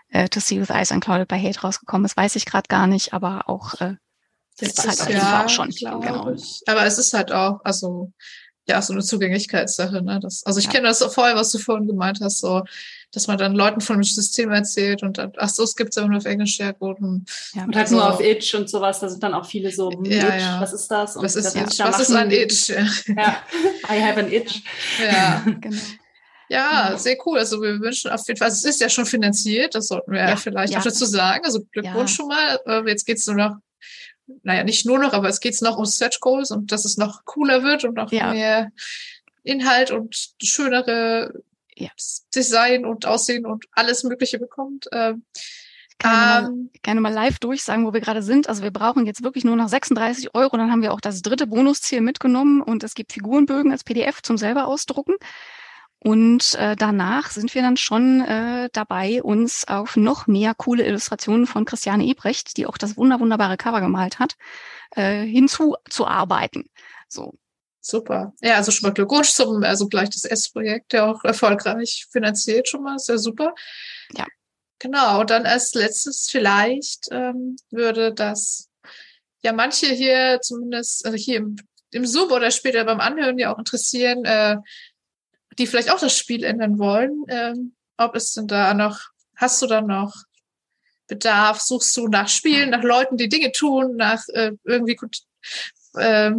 äh, To See with Eyes Unclouded by Hate rausgekommen ist, weiß ich gerade gar nicht, aber auch äh, das ist halt auf jeden Fall auch schon. Genau. Aber es ist halt auch, also ja, so eine Zugänglichkeitssache. Ne? Das, also ich ja. kenne das auch voll, was du vorhin gemeint hast, so, dass man dann Leuten von dem System erzählt und dann, ach so, es gibt's aber nur auf Englisch, ja gut. Und, ja, und halt also, nur auf Itch und sowas, da sind dann auch viele so, hm, ja, Itch, ja. was ist das? Und was ist, ja, was ist ein Itch? Ja. <laughs> I have an Itch. Ja, <laughs> genau. Ja, sehr cool. Also wir wünschen auf jeden Fall, es ist ja schon finanziert, das sollten wir ja, vielleicht auch dazu sagen. Also Glückwunsch schon mal. Äh, jetzt geht's nur noch naja, nicht nur noch, aber es geht noch um Stretch Goals und dass es noch cooler wird und noch ja. mehr Inhalt und schönere ja. Design und Aussehen und alles Mögliche bekommt. Ähm, kann ähm, mal, gerne mal live durchsagen, wo wir gerade sind. Also wir brauchen jetzt wirklich nur noch 36 Euro. Dann haben wir auch das dritte Bonusziel mitgenommen und es gibt Figurenbögen als PDF zum selber ausdrucken. Und äh, danach sind wir dann schon äh, dabei, uns auf noch mehr coole Illustrationen von Christiane Ebrecht, die auch das wunder wunderbare Cover gemalt hat, äh, hinzuzuarbeiten. So. Super. Ja, also schon mal Glückwunsch zum, also gleich das S-Projekt, der auch erfolgreich finanziert schon mal, sehr super. Ja. Genau, und dann als letztes vielleicht ähm, würde das ja manche hier zumindest, also hier im, im Zoom oder später beim Anhören ja auch interessieren, äh, die vielleicht auch das Spiel ändern wollen. Ähm, ob es denn da noch, hast du da noch Bedarf? Suchst du nach Spielen, nach Leuten, die Dinge tun, nach äh, irgendwie gut, äh,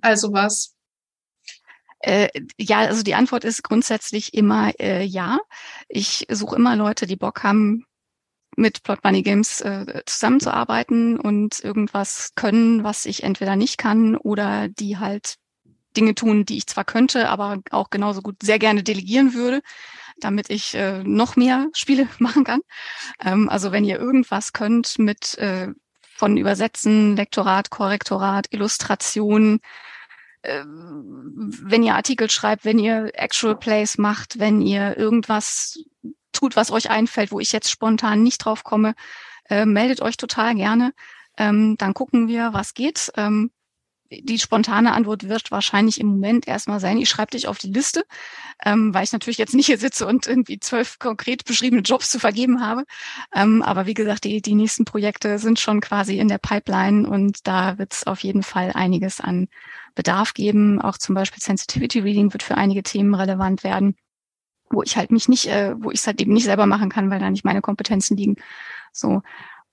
also was? Äh, ja, also die Antwort ist grundsätzlich immer äh, ja. Ich suche immer Leute, die Bock haben, mit Plot Bunny Games äh, zusammenzuarbeiten und irgendwas können, was ich entweder nicht kann oder die halt Dinge tun, die ich zwar könnte, aber auch genauso gut sehr gerne delegieren würde, damit ich äh, noch mehr Spiele <laughs> machen kann. Ähm, also wenn ihr irgendwas könnt mit äh, von Übersetzen, Lektorat, Korrektorat, Illustration, äh, wenn ihr Artikel schreibt, wenn ihr Actual Plays macht, wenn ihr irgendwas tut, was euch einfällt, wo ich jetzt spontan nicht drauf komme, äh, meldet euch total gerne. Ähm, dann gucken wir, was geht. Ähm, die spontane Antwort wird wahrscheinlich im Moment erstmal sein, ich schreibe dich auf die Liste, ähm, weil ich natürlich jetzt nicht hier sitze und irgendwie zwölf konkret beschriebene Jobs zu vergeben habe. Ähm, aber wie gesagt, die, die nächsten Projekte sind schon quasi in der Pipeline und da wird es auf jeden Fall einiges an Bedarf geben. Auch zum Beispiel Sensitivity Reading wird für einige Themen relevant werden, wo ich halt mich nicht, äh, wo ich es halt eben nicht selber machen kann, weil da nicht meine Kompetenzen liegen. So.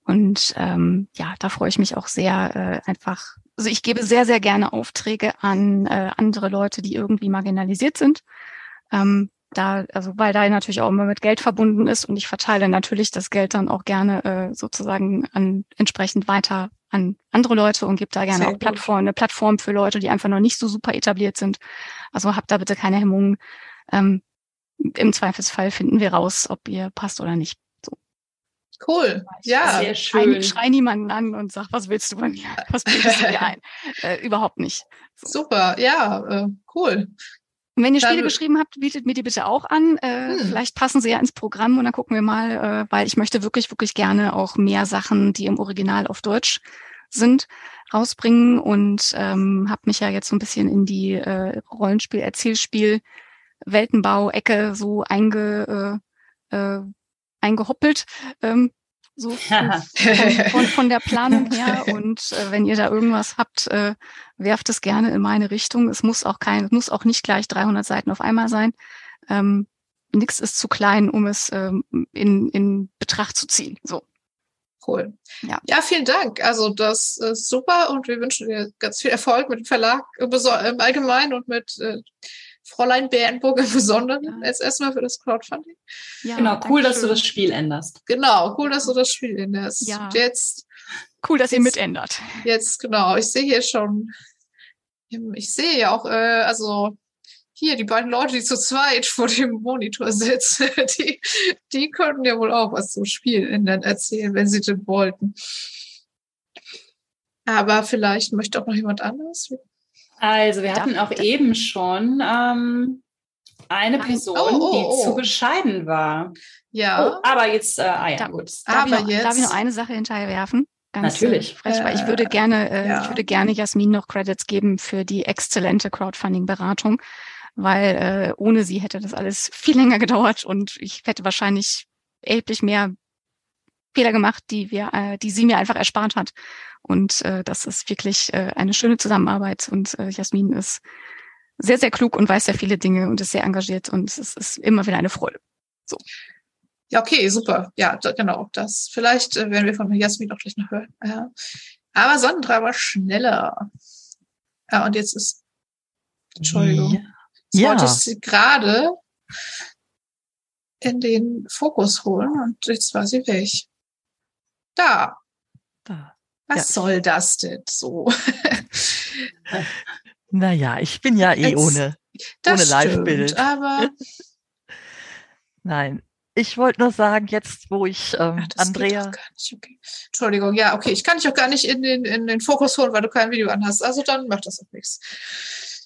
Und ähm, ja, da freue ich mich auch sehr, äh, einfach also ich gebe sehr, sehr gerne Aufträge an äh, andere Leute, die irgendwie marginalisiert sind. Ähm, da, also weil da natürlich auch immer mit Geld verbunden ist und ich verteile natürlich das Geld dann auch gerne äh, sozusagen an entsprechend weiter an andere Leute und gebe da gerne sehr auch Plattform, eine Plattform für Leute, die einfach noch nicht so super etabliert sind. Also habt da bitte keine Hemmungen. Ähm, Im Zweifelsfall finden wir raus, ob ihr passt oder nicht. Cool. Ja. Sehr schön. Ich schrei niemanden an und sag, was willst du bei mir? Was bildest du dir ein? <laughs> Äh, überhaupt nicht. So. Super. Ja, äh, cool. Und wenn ihr Spiele geschrieben habt, bietet mir die bitte auch an. Äh, hm. Vielleicht passen sie ja ins Programm und dann gucken wir mal, äh, weil ich möchte wirklich, wirklich gerne auch mehr Sachen, die im Original auf Deutsch sind, rausbringen und ähm, habe mich ja jetzt so ein bisschen in die äh, Rollenspiel, Erzählspiel, Weltenbau-Ecke so einge, äh, äh, eingehoppelt. Ähm, so <laughs> von, von, von, der Planung her. <laughs> Und äh, wenn ihr da irgendwas habt, äh, werft es gerne in meine Richtung. Es muss auch kein, es muss auch nicht gleich 300 Seiten auf einmal sein. Ähm, Nichts ist zu klein, um es ähm, in, in Betracht zu ziehen. So. Cool. Ja. ja, vielen Dank. Also das ist super und wir wünschen dir ganz viel Erfolg mit dem Verlag im Allgemeinen und mit äh, Fräulein Bärenburg im Besonderen ja. als erstmal für das Crowdfunding. Ja, genau, cool, dass du das Spiel änderst. Genau, cool, dass du das Spiel änderst. Ja. Und jetzt. Cool, dass jetzt, ihr mitändert. Jetzt, genau. Ich sehe hier schon, ich sehe ja auch, äh, also hier die beiden Leute, die zu zweit vor dem Monitor sitzen, <laughs> die, die könnten ja wohl auch was zum Spiel ändern erzählen, wenn sie denn wollten. Aber vielleicht möchte auch noch jemand anderes. Also wir hatten auch eben schon ähm, Eine Person, oh, oh, oh. die zu bescheiden war. Ja. Oh, aber jetzt, äh, ah ja, da, gut. Darf, aber ich noch, jetzt, darf ich noch eine Sache hinterher werfen? Ganz Natürlich. Frech, weil ich würde gerne, äh, ja. ich würde gerne Jasmin noch Credits geben für die exzellente Crowdfunding-Beratung, weil äh, ohne sie hätte das alles viel länger gedauert und ich hätte wahrscheinlich erheblich mehr Fehler gemacht, die wir, äh, die sie mir einfach erspart hat. Und äh, das ist wirklich äh, eine schöne Zusammenarbeit. Und äh, Jasmin ist sehr, sehr klug und weiß sehr viele Dinge und ist sehr engagiert und es ist immer wieder eine Freude. So. Ja, okay, super. Ja, da, genau. Das vielleicht äh, werden wir von Jasmin auch gleich noch hören. Ja. Aber Sonnentra war schneller. Ja, und jetzt ist Entschuldigung. Ja. Jetzt ja. wollte ich sie gerade in den Fokus holen und jetzt war sie weg. Da. Da. Was ja. soll das denn so? <laughs> naja, ich bin ja eh ohne, ohne Live-Bild. Aber <laughs> Nein, ich wollte nur sagen, jetzt, wo ich ähm, Ach, Andrea. Okay. Entschuldigung, ja, okay. Ich kann dich auch gar nicht in den, in den Fokus holen, weil du kein Video anhast. Also dann macht das auch nichts.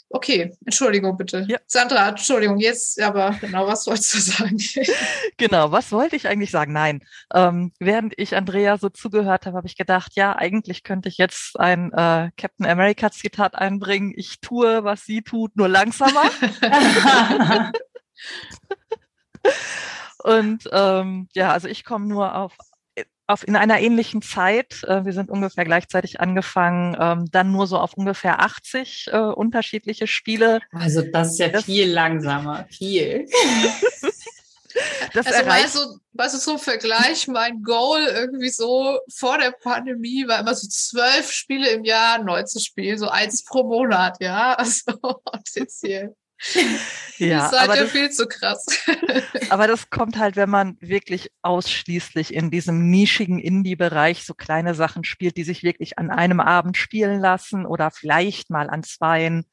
Okay, Entschuldigung bitte. Ja. Sandra, Entschuldigung, jetzt aber genau, was wolltest du sagen? <laughs> genau, was wollte ich eigentlich sagen? Nein, ähm, während ich Andrea so zugehört habe, habe ich gedacht, ja, eigentlich könnte ich jetzt ein äh, Captain America Zitat einbringen. Ich tue, was sie tut, nur langsamer. <laughs> <laughs> Und ähm, ja, also ich komme nur auf auf in einer ähnlichen Zeit, äh, wir sind ungefähr gleichzeitig angefangen, ähm, dann nur so auf ungefähr 80 äh, unterschiedliche Spiele. Also das ist ja das, viel langsamer, viel. <laughs> das also weißt du, weißt du, so Vergleich, mein Goal irgendwie so vor der Pandemie war immer so zwölf Spiele im Jahr neu zu spielen, so eins pro Monat, ja. <laughs> Also und jetzt hier ja, seid aber ja viel zu krass. <laughs> aber das kommt halt, wenn man wirklich ausschließlich in diesem nischigen Indie-Bereich so kleine Sachen spielt, die sich wirklich an einem Abend spielen lassen oder vielleicht mal an zweien,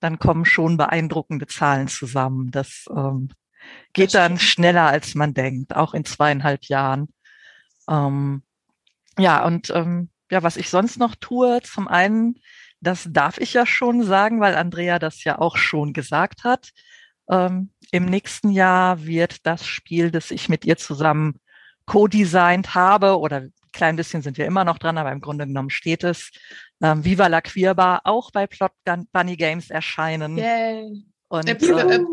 dann kommen schon beeindruckende Zahlen zusammen. Das ähm, geht das dann schneller, als man denkt, auch in zweieinhalb Jahren. Ähm, ja, und ähm, ja, was ich sonst noch tue, zum einen das darf ich ja schon sagen, weil Andrea das ja auch schon gesagt hat. Ähm, Im nächsten Jahr wird das Spiel, das ich mit ihr zusammen co-designt habe, oder ein klein bisschen sind wir immer noch dran, aber im Grunde genommen steht es, ähm, Viva la Queerbar auch bei Plot Bunny Games erscheinen. Yay. Und, äh, ähm,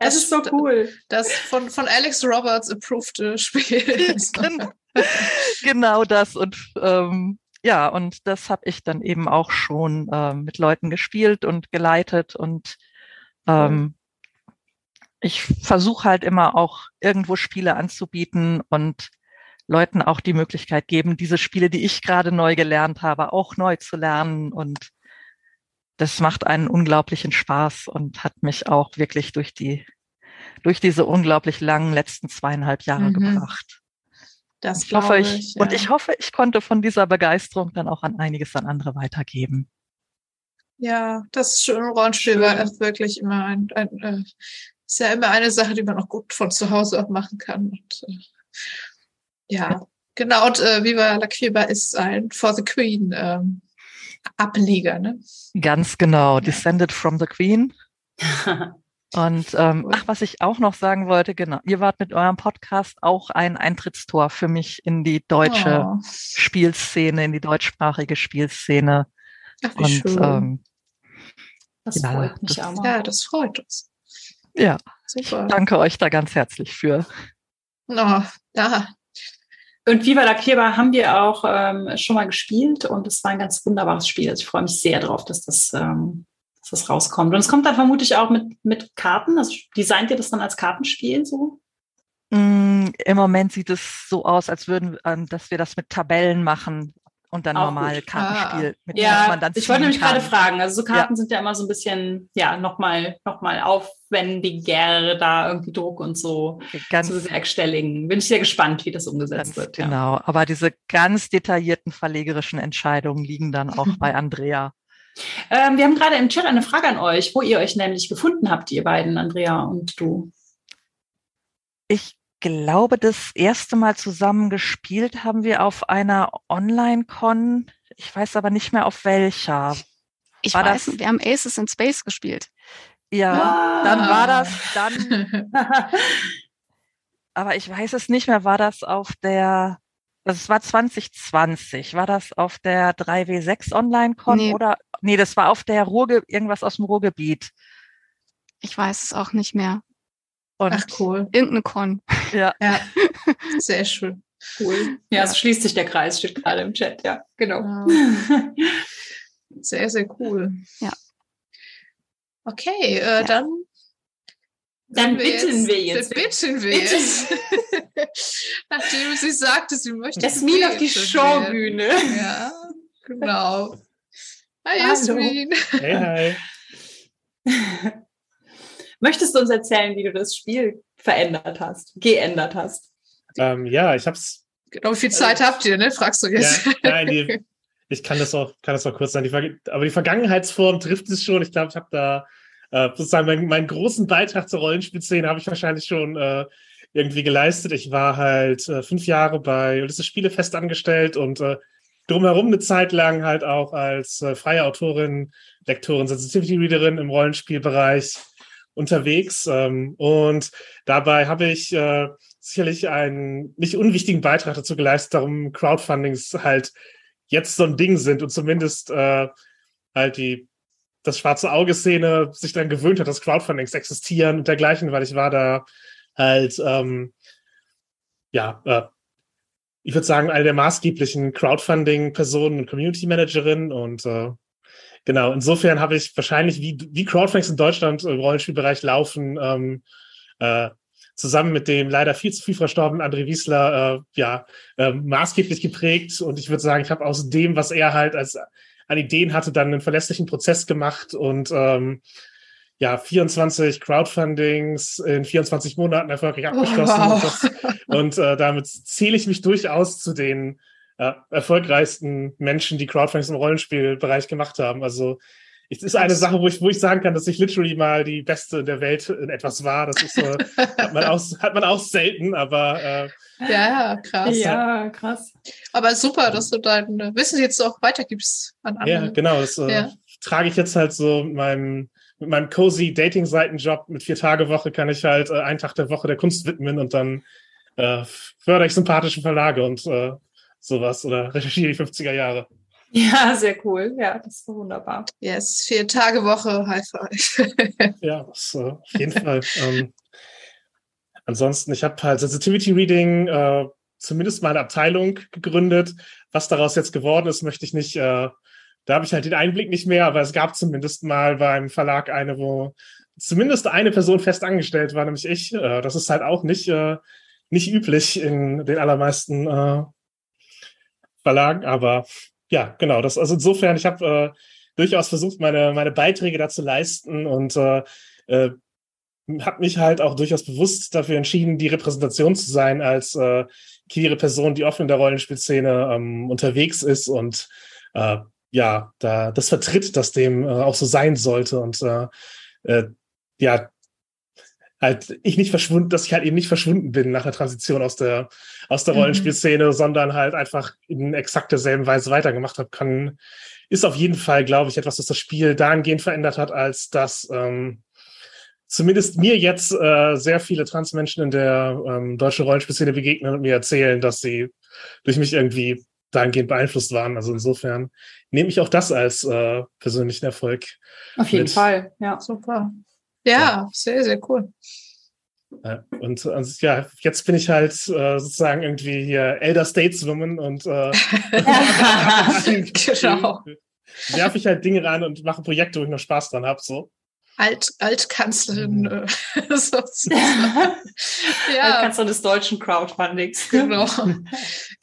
das ist so cool. Das von, von Alex Roberts approved Spiel. <laughs> genau, genau das. Und ähm, ja, und das habe ich dann eben auch schon äh, mit Leuten gespielt und geleitet und ähm, ich versuche halt immer auch irgendwo Spiele anzubieten und Leuten auch die Möglichkeit geben, diese Spiele, die ich gerade neu gelernt habe, auch neu zu lernen und das macht einen unglaublichen Spaß und hat mich auch wirklich durch die durch diese unglaublich langen letzten zweieinhalb Jahre mhm. gebracht. Das ich hoffe, ich, ich ja. Und ich hoffe, ich konnte von dieser Begeisterung dann auch an einiges an andere weitergeben. Ja, das ist schön. Rollenspiel war wirklich immer ein, ein äh, ist ja immer eine Sache, die man auch gut von zu Hause auch machen kann. Und, äh, ja, ja, genau. Und äh, Viva la Cuba ist ein For the Queen ähm, Ableger, ne? Ganz genau. Descended from the Queen. <laughs> Und ähm, ach, was ich auch noch sagen wollte, genau, ihr wart mit eurem Podcast auch ein Eintrittstor für mich in die deutsche oh. Spielszene, in die deutschsprachige Spielszene. Ach, wie Und schön. Ähm, das ja, freut mich das, auch. Ja, das freut uns. Ja, Super. Ich danke euch da ganz herzlich für. Oh, ja. Und Viva la Kirba haben wir auch ähm, schon mal gespielt und es war ein ganz wunderbares Spiel. Also ich freue mich sehr drauf, dass das ähm, dass das rauskommt. Und es kommt dann vermutlich auch mit, mit Karten. Also designt ihr das dann als Kartenspiel so? Mm, Im Moment sieht es so aus, als würden, ähm, dass wir das mit Tabellen machen und dann auch normal gut. Kartenspiel, ah. mit ja, man dann ich wollte nämlich gerade fragen. Also so Karten ja. sind ja immer so ein bisschen, ja, nochmal noch mal aufwendiger, da irgendwie Druck und so ganz, zu bewerkstelligen. Bin ich sehr gespannt, wie das umgesetzt wird. Genau, ja. aber diese ganz detaillierten verlegerischen Entscheidungen liegen dann auch <laughs> bei Andrea. Ähm, wir haben gerade im Chat eine Frage an euch, wo ihr euch nämlich gefunden habt, ihr beiden, Andrea und du. Ich glaube, das erste Mal zusammen gespielt haben wir auf einer Online-Con. Ich weiß aber nicht mehr auf welcher. Ich War weiß, das? wir haben Aces in Space gespielt. Ja, dann war das, dann, <laughs> aber ich weiß es nicht mehr, war das auf der, also es war 2020, war das auf der 3W6 Online-Con Nee. oder, nee, das war auf der Ruhrge, irgendwas aus dem Ruhrgebiet. Ich weiß es auch nicht mehr. Und Ach, cool. Irgendeine Con. ja, <laughs> Ja, sehr schön. Cool. Ja, es schließt sich der Kreis, steht gerade im Chat, ja, genau. Ja. <laughs> Sehr, sehr cool. Ja. Okay, äh, Ja. dann. Dann bitten wir jetzt. Dann bitten wir jetzt. <laughs> Nachdem sie sagte, sie möchte. Jasmin auf die Showbühne. Ja, genau. Hi, Hallo. Jasmin. Hey, hi. <laughs> Möchtest du uns erzählen, wie du das Spiel verändert hast, geändert hast? Ähm, ja, ich hab's. Genau, wie viel Zeit habt ihr, ne? Fragst du jetzt. Ja, nein, die, <laughs> ich kann das auch, kann das auch kurz sein. Die, aber die Vergangenheitsform trifft es schon. Ich glaube, ich habe da äh, sozusagen meinen, meinen großen Beitrag zur Rollenspielszene habe ich wahrscheinlich schon äh, irgendwie geleistet. Ich war halt äh, fünf Jahre bei Ulysses Spiele fest angestellt und äh, drumherum eine Zeit lang halt auch als äh, freie Autorin, Lektorin, Sensitivity Readerin im Rollenspielbereich unterwegs. Ähm, und dabei habe ich äh, sicherlich einen nicht unwichtigen Beitrag dazu geleistet, darum Crowdfundings halt jetzt so ein Ding sind und zumindest äh, halt die das schwarze Auge-Szene sich dann gewöhnt hat, dass Crowdfundings existieren und dergleichen, weil ich war da halt ähm, ja äh, ich würde sagen eine der maßgeblichen Crowdfunding-Personen und Community-Managerin und äh, genau insofern habe ich wahrscheinlich wie wie Crowdfundings in Deutschland im Rollenspielbereich laufen ähm, äh, zusammen mit dem leider viel zu früh verstorbenen André Wiesler äh, ja äh, maßgeblich geprägt und ich würde sagen, ich habe aus dem, was er halt als an Ideen hatte, dann einen verlässlichen Prozess gemacht und ähm, ja 24 Crowdfundings in 24 Monaten erfolgreich abgeschlossen Oh, und, wow. das, <laughs> und äh, damit zähle ich mich durchaus zu den äh, erfolgreichsten Menschen, die Crowdfundings im Rollenspielbereich gemacht haben. Also es ist eine. Sache, wo ich, wo ich sagen kann, dass ich literally mal die Beste der Welt in etwas war. Das ist, äh, <laughs> hat, man auch, hat man auch selten, aber äh, Ja, ja, krass. Ja, krass. Aber super, dass du dein äh, Wissen jetzt auch weitergibst an ja, andere. genau. Das äh, Ja. trage ich jetzt halt so mit meinem, mit meinem cozy Dating-Seitenjob mit vier Tage Woche kann ich halt äh, einen Tag der Woche der Kunst widmen und dann äh, fördere ich sympathische Verlage und äh, sowas oder recherchiere die 50er Jahre. Ja, sehr cool. Ja, das ist wunderbar. Yes, vier Tage Woche, High Five. <laughs> Ja, das, äh, auf jeden Fall. Ähm, ansonsten, ich habe halt Sensitivity Reading äh, zumindest mal eine Abteilung gegründet. Was daraus jetzt geworden ist, möchte ich nicht. Äh, da habe ich halt den Einblick nicht mehr, aber es gab zumindest mal beim Verlag eine, wo zumindest eine Person fest angestellt war, nämlich ich. Äh, das ist halt auch nicht, äh, nicht üblich in den allermeisten Verlagen, aber ja, genau. Das, also insofern, ich habe äh, durchaus versucht, meine, meine Beiträge dazu leisten und äh, äh, habe mich halt auch durchaus bewusst dafür entschieden, die Repräsentation zu sein als äh, queere Person, die offen in der Rollenspielszene ähm, unterwegs ist und äh, ja, da das vertritt, dass dem äh, auch so sein sollte und äh, äh, ja, halt ich nicht verschwunden, dass ich halt eben nicht verschwunden bin nach der Transition aus der aus der Mhm. Rollenspielszene, sondern halt einfach in exakt derselben Weise weitergemacht habe, kann ist auf jeden Fall, glaube ich, etwas, das das Spiel dahingehend verändert hat, als dass ähm, zumindest mir jetzt äh, sehr viele Transmenschen in der ähm, deutschen Rollenspielszene begegnen und mir erzählen, dass sie durch mich irgendwie dahingehend beeinflusst waren. Also insofern nehme ich auch das als äh, persönlichen Erfolg. Auf jeden Mit- Fall, ja. Super. Ja, sehr, sehr cool. Äh, und also, ja, jetzt bin ich halt äh, sozusagen irgendwie hier Elder Stateswoman und äh, <laughs> <laughs> Genau. werfe ich halt Dinge ran und mache Projekte, wo ich noch Spaß dran habe. So. Alt, Altkanzlerin. <laughs> Sozusagen. Ja. du des deutschen Crowdfundings. genau.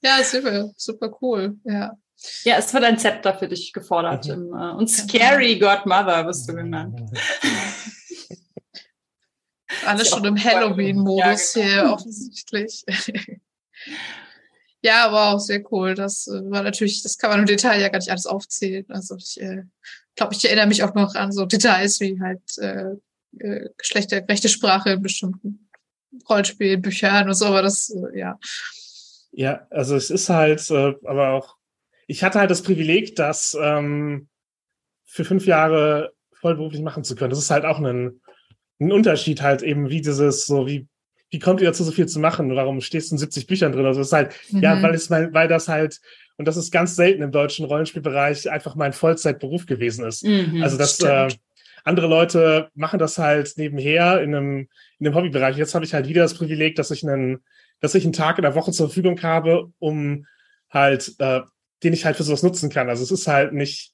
Ja, super, super cool. Ja. Ja, es wird ein Zepter für dich gefordert. Mhm. Im, äh, und Scary Godmother wirst du genannt. Alles schon auch im. Halloween-Modus Ja, genau. hier offensichtlich. <laughs> ja, wow, sehr cool. Das äh, war natürlich, das kann man im Detail ja gar nicht alles aufzählen. Also ich äh, glaube, ich erinnere mich auch noch an so Details wie halt äh, äh, geschlechtergerechte Sprache in bestimmten Rollenspielbüchern und so, aber das, äh, ja. Ja, also es ist halt, äh, aber auch, ich hatte halt das Privileg, dass ähm, für fünf Jahre vollberuflich machen zu können. Das ist halt auch ein, ein Unterschied halt eben, wie dieses, so wie, wie kommt ihr dazu, so viel zu machen? Warum stehst du in 70 Büchern drin? Also es ist halt, mhm. ja, weil es weil, weil das halt, und das ist ganz selten im deutschen Rollenspielbereich, einfach mein Vollzeitberuf gewesen ist. Mhm, also das, äh, andere Leute machen das halt nebenher in einem, in einem Hobbybereich. Jetzt habe ich halt wieder das Privileg, dass ich einen, dass ich einen Tag in der Woche zur Verfügung habe, um halt, äh, den ich halt für sowas nutzen kann. Also es ist halt nicht,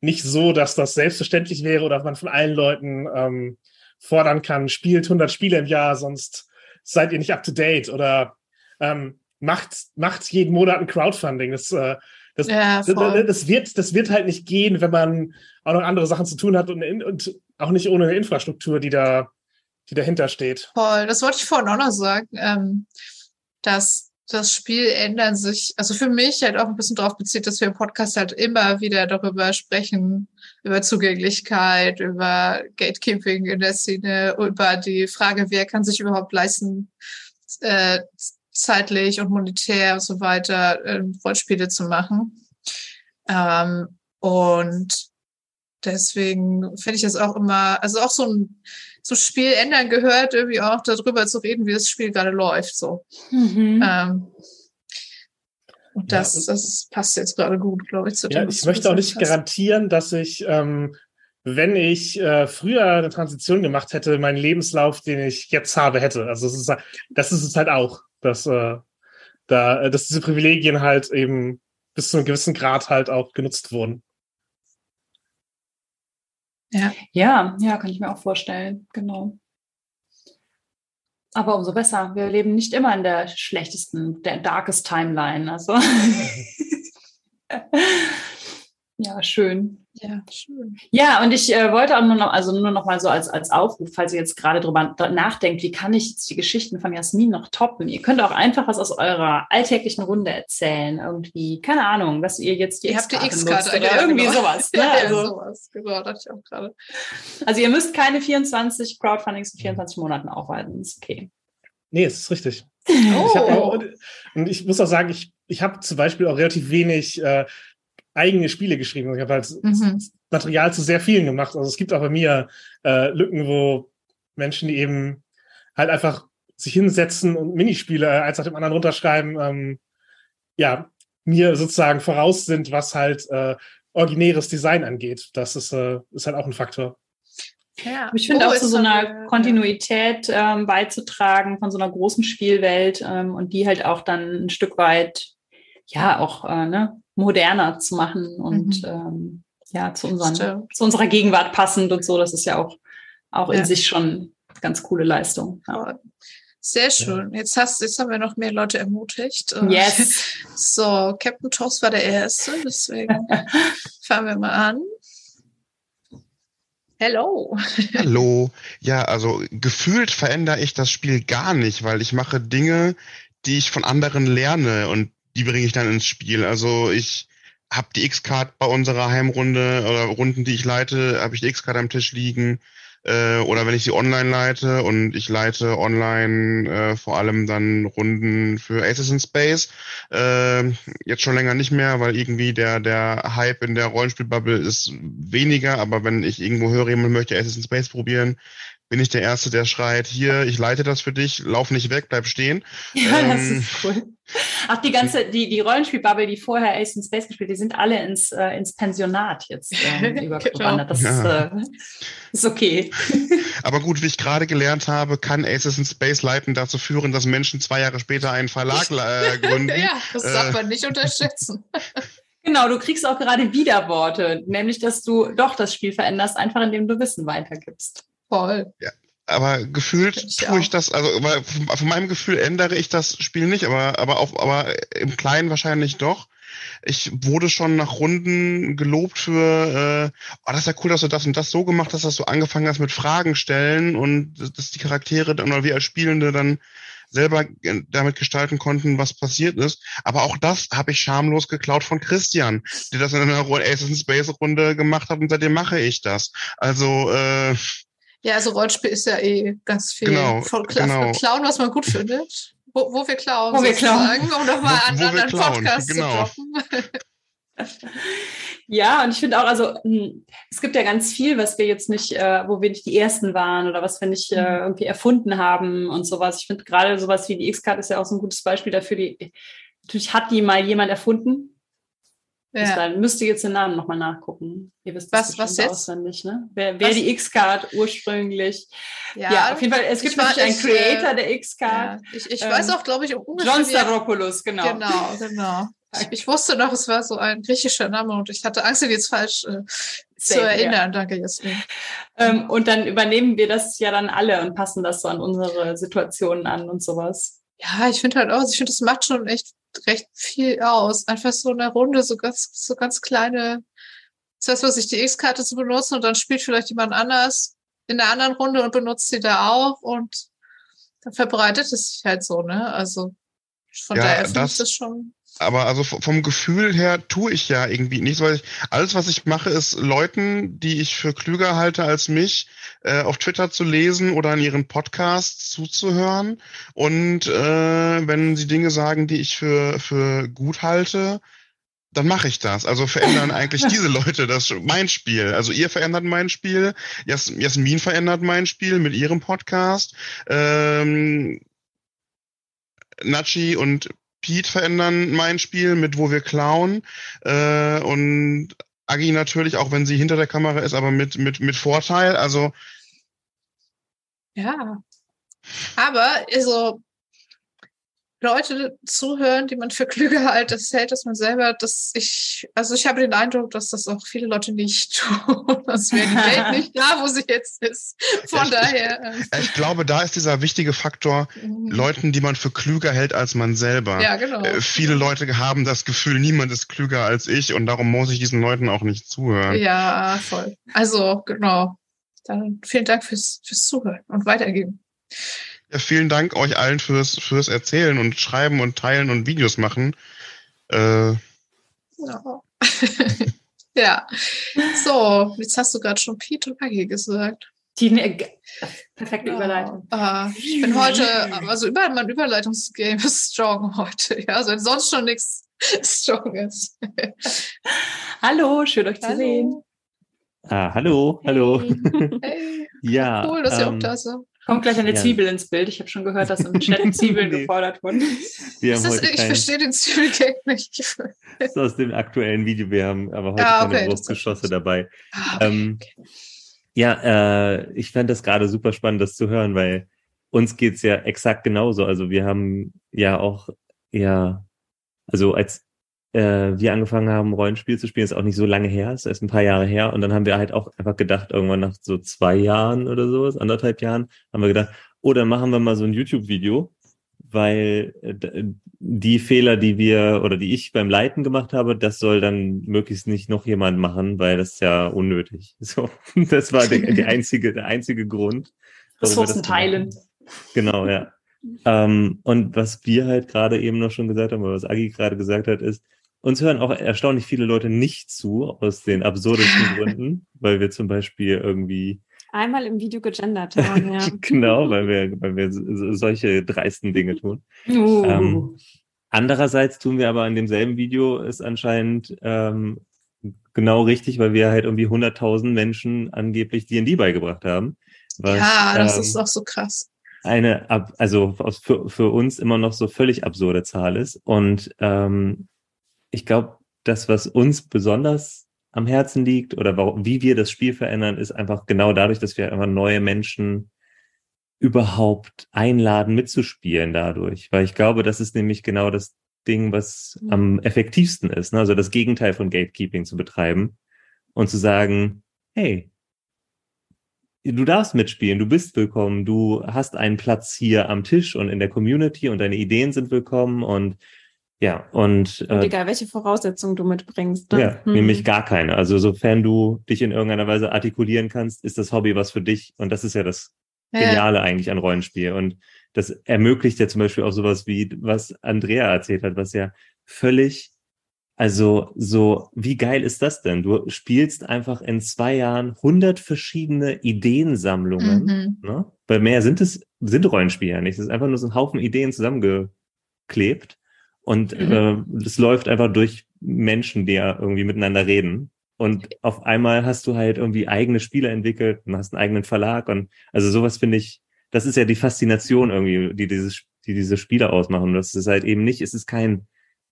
nicht so, dass das selbstverständlich wäre oder man von allen Leuten ähm, fordern kann, spielt 100 Spiele im Jahr, sonst seid ihr nicht up to date oder ähm, macht, macht jeden Monat ein Crowdfunding. Das, äh, das, ja, das, das, wird, das wird halt nicht gehen, wenn man auch noch andere Sachen zu tun hat und, und auch nicht ohne eine Infrastruktur, die da, die dahinter steht. Voll, das wollte ich vorhin auch noch sagen, ähm, dass das Spiel ändern sich, also für mich halt auch ein bisschen darauf bezieht, dass wir im Podcast halt immer wieder darüber sprechen, über Zugänglichkeit, über Gatekeeping in der Szene, über die Frage, wer kann sich überhaupt leisten, äh, zeitlich und monetär und so weiter äh, Rollenspiele zu machen. Ähm, und deswegen finde ich das auch immer, also auch so ein so Spiel ändern gehört, irgendwie auch darüber zu reden, wie das Spiel gerade läuft. So. Mhm. Ähm, und das, ja, das passt jetzt gerade gut, glaube ich, zu dem. Ja, ich möchte auch nicht hast. garantieren, dass ich, ähm, wenn ich äh, früher eine Transition gemacht hätte, meinen Lebenslauf, den ich jetzt habe, hätte. Also es ist, das ist es halt auch, dass, äh, da, dass diese Privilegien halt eben bis zu einem gewissen Grad halt auch genutzt wurden. Ja. ja, ja, kann ich mir auch vorstellen, genau. Aber umso besser. Wir leben nicht immer in der schlechtesten, der darkest Timeline. Also <laughs> ja, schön. Ja, schön. Ja, und ich äh, wollte auch nur noch, also nur noch mal so als, als Aufruf, falls ihr jetzt gerade drüber nachdenkt, wie kann ich jetzt die Geschichten von Jasmin noch toppen? Ihr könnt auch einfach was aus eurer alltäglichen Runde erzählen. Irgendwie, keine Ahnung, was ihr jetzt die Ihr habt die X-Karte oder irgendwie genau. sowas. <laughs> Ne? Ja, also, sowas, genau, dachte ich auch gerade. Also ihr müsst keine 24 Crowdfundings in 24 Monaten aufhalten. Ist okay. Nee, es ist richtig. Oh. Ich auch, und ich muss auch sagen, ich, ich habe zum Beispiel auch relativ wenig äh, eigene Spiele geschrieben. Ich habe halt mhm. Material zu sehr vielen gemacht. Also es gibt auch bei mir äh, Lücken, wo Menschen, die eben halt einfach sich hinsetzen und Minispiele äh, eins nach dem anderen runterschreiben, ähm, ja, mir sozusagen voraus sind, was halt äh, originäres Design angeht. Das ist, äh, ist halt auch ein Faktor. Ja. Ich finde oh, auch zu so, so einer Kontinuität ähm, beizutragen von so einer großen Spielwelt ähm, und die halt auch dann ein Stück weit ja auch äh, ne, moderner zu machen und mhm. ähm, ja, zu, unseren, zu unserer Gegenwart passend und so. Das ist ja auch, auch in sich schon ganz coole Leistung. Ja. Sehr schön. Jetzt hast, jetzt haben wir noch mehr Leute ermutigt. Yes. <laughs> So, Captain Toast war der erste, deswegen <laughs> fangen wir mal an. Hello. Hallo. <laughs> Ja, also gefühlt verändere ich das Spiel gar nicht, weil ich mache Dinge, die ich von anderen lerne und die bringe ich dann ins Spiel. Also ich habe die X-Card bei unserer Heimrunde oder Runden, die ich leite, habe ich die X-Card am Tisch liegen. Äh, oder wenn ich sie online leite und ich leite online äh, vor allem dann Runden für Aces in Space. Äh, jetzt schon länger nicht mehr, weil irgendwie der, der Hype in der Rollenspielbubble ist weniger, aber wenn ich irgendwo höre, jemand möchte Aces in Space probieren, bin ich der Erste, der schreit, hier, ich leite das für dich, lauf nicht weg, bleib stehen. <laughs> Ja, ähm, das ist cool. Ach, die ganze, die, die Rollenspielbubble, die vorher Ace in Space gespielt, die sind alle ins, äh, ins Pensionat jetzt <laughs> äh, übergewandert. Das ja. ist, äh, ist okay. <laughs> Aber gut, wie ich gerade gelernt habe, kann Aces in Space leiten dazu führen, dass Menschen zwei Jahre später einen Verlag <laughs> äh, gründen. ja, das darf äh, man nicht unterschätzen. Genau, du kriegst auch gerade Widerworte, nämlich dass du doch das Spiel veränderst, einfach indem du Wissen weitergibst. Voll. Ja. Aber gefühlt ich tue ich das, also von meinem Gefühl ändere ich das Spiel nicht, aber, aber auch, aber im Kleinen wahrscheinlich doch. Ich wurde schon nach Runden gelobt für, äh, oh, das ist ja cool, dass du das und das so gemacht hast, dass du angefangen hast mit Fragen stellen und dass die Charaktere dann oder wir als Spielende dann selber damit gestalten konnten, was passiert ist. Aber auch das habe ich schamlos geklaut von Christian, der das in einer Aces Space Runde gemacht hat und seitdem mache ich das. Also äh, ja, also Rollenspiel ist ja eh ganz viel genau, von Kla genau. Klauen, was man gut findet. Wo, wo wir klauen, wo wir klauen. um nochmal einen anderen klauen, Podcast genau. zu droppen. <laughs> Ja, und ich finde auch, also hm, es gibt ja ganz viel, was wir jetzt nicht, äh, wo wir nicht die Ersten waren oder was wir nicht äh, Mhm. irgendwie erfunden haben und sowas. Ich finde gerade sowas wie die X-Card ist ja auch so ein gutes Beispiel dafür. Die, natürlich hat die mal jemand erfunden. Ja. war, müsst ihr jetzt den Namen nochmal nachgucken. Ihr wisst Was- das was jetzt? auswendig, ne? Wer, wer die X-Card ursprünglich. Ja, auf jeden Fall, es gibt natürlich einen ich, äh, Creator der X-Card. Ja, ich ich Ähm, weiß auch, glaube ich, ungefähr. John Staropoulos, genau. Genau, <laughs> genau. Ich, ich wusste noch, es war so ein griechischer Name und ich hatte Angst, ihn jetzt falsch äh, zu Safe, ja. erinnern. Danke, Jasmin. Ähm, und dann übernehmen wir das ja dann alle und passen das so an unsere Situationen an und sowas. Ja, ich finde halt auch, ich finde, das macht schon echt recht viel aus. Einfach so eine Runde, so ganz, so ganz kleine, das heißt, was ich die X-Karte zu benutzen und dann spielt vielleicht jemand anders in der anderen Runde und benutzt sie da auch und dann verbreitet es sich halt so, ne? Also von Ja, daher finde ich das schon. Aber also vom Gefühl her tue ich ja irgendwie nichts, weil ich, alles, was ich mache, ist Leuten, die ich für klüger halte als mich, äh, auf Twitter zu lesen oder in ihren Podcasts zuzuhören. Und äh, wenn sie Dinge sagen, die ich für, für gut halte, dann mache ich das. Also verändern <laughs> eigentlich diese Leute das mein Spiel. Also ihr verändert mein Spiel, Jas Jasmin verändert mein Spiel mit ihrem Podcast. Ähm, Nachi und Pete verändern mein Spiel mit Wo wir klauen. Äh, und Agi natürlich, auch wenn sie hinter der Kamera ist, aber mit, mit, mit Vorteil. Also Ja. Aber also Leute zuhören, die man für klüger hält, das hält, dass man selber, dass ich, also ich habe den Eindruck, dass das auch viele Leute nicht <laughs> tun. Das wäre die Welt <laughs> nicht da, wo sie jetzt ist. Von ich- daher. ich glaube, da ist dieser wichtige Faktor, ähm, Leuten, die man für klüger hält als man selber. Ja, genau. Äh, viele Leute haben das Gefühl, niemand ist klüger als ich und darum muss ich diesen Leuten auch nicht zuhören. Ja, voll. Also, genau. Dann vielen Dank fürs, fürs Zuhören und Weitergeben. Ja, vielen Dank euch allen fürs, fürs Erzählen und Schreiben und Teilen und Videos machen. Äh, Ja. <laughs> ja. So, jetzt hast du gerade schon Pete und Maggie gesagt. Die ne, perfekte Überleitung. Ah, ich bin heute, also über, mein Überleitungsgame ist strong heute. Ja, also wenn sonst schon nichts strong ist. <laughs> Hallo, schön euch zu sehen. Ah, hallo, hallo. Hey, <laughs> Ja. cool, dass ihr auch ähm, da seid. Kommt gleich eine Ja. Zwiebel ins Bild. Ich habe schon gehört, dass im Chat <laughs> Zwiebeln Nee. gefordert wurden. Wir Ist haben das, ich kein, verstehe den Zwiebelgame nicht. das ist aus dem aktuellen Video. Wir haben aber heute Ah, okay, keine Wurstgeschosse dabei. Ah, okay. Ähm, ja, äh, ich fand das gerade super spannend, das zu hören, weil uns geht's ja exakt genauso. Also wir haben ja auch, ja, also als äh, wir angefangen haben, Rollenspiel zu spielen, ist auch nicht so lange her, ist erst ein paar Jahre her. Und dann haben wir halt auch einfach gedacht, irgendwann nach so zwei Jahren oder so, anderthalb Jahren, haben wir gedacht, oh, dann machen wir mal so ein YouTube-Video, weil äh, die Fehler, die wir oder die ich beim Leiten gemacht habe, das soll dann möglichst nicht noch jemand machen, weil das ist ja unnötig. <laughs> So, das war der, der einzige, der einzige Grund. Ressourcen teilen. Genau, ja. Ähm, und was wir halt gerade eben noch schon gesagt haben, oder was Agi gerade gesagt hat, ist, uns hören auch erstaunlich viele Leute nicht zu, aus den absurdesten <laughs> Gründen, weil wir zum Beispiel irgendwie, Einmal im Video gegendert haben, <laughs> ja. genau, weil wir, weil wir so- so- solche dreisten Dinge tun. <laughs> Uh. Ähm, andererseits tun wir aber in demselben Video es anscheinend ähm, genau richtig, weil wir halt irgendwie 100.000 Menschen angeblich D&D beigebracht haben. Was, ja, das ähm, ist auch so krass. eine, ab- also für, für uns immer noch so völlig absurde Zahl ist. Und ähm, ich glaube, das, was uns besonders am Herzen liegt oder wie wir das Spiel verändern, ist einfach genau dadurch, dass wir einfach neue Menschen überhaupt einladen, mitzuspielen dadurch. Weil ich glaube, das ist nämlich genau das Ding, was Mhm. am effektivsten ist. Ne? Also das Gegenteil von Gatekeeping zu betreiben und zu sagen, hey, du darfst mitspielen, du bist willkommen, du hast einen Platz hier am Tisch und in der Community und deine Ideen sind willkommen und ja, und, Und äh, egal, welche Voraussetzungen du mitbringst. Ne? ja, Mhm. nämlich gar keine. Also sofern du dich in irgendeiner Weise artikulieren kannst, ist das Hobby was für dich und das ist ja das Ja. Geniale eigentlich an Rollenspiel. Und das ermöglicht ja zum Beispiel auch sowas wie, was Andrea erzählt hat, was ja völlig, also so, wie geil ist das denn? Du spielst einfach in zwei Jahren hundert verschiedene Ideensammlungen, Mhm. ne? Weil mehr sind es, sind Rollenspiele ja nicht. Es ist einfach nur so ein Haufen Ideen zusammengeklebt. Und äh, es läuft einfach durch Menschen, die ja irgendwie miteinander reden. Und auf einmal hast du halt irgendwie eigene Spiele entwickelt und hast einen eigenen Verlag. Und also sowas finde ich, das ist ja die Faszination irgendwie, die dieses, die diese Spiele ausmachen. Das ist halt eben nicht, es ist kein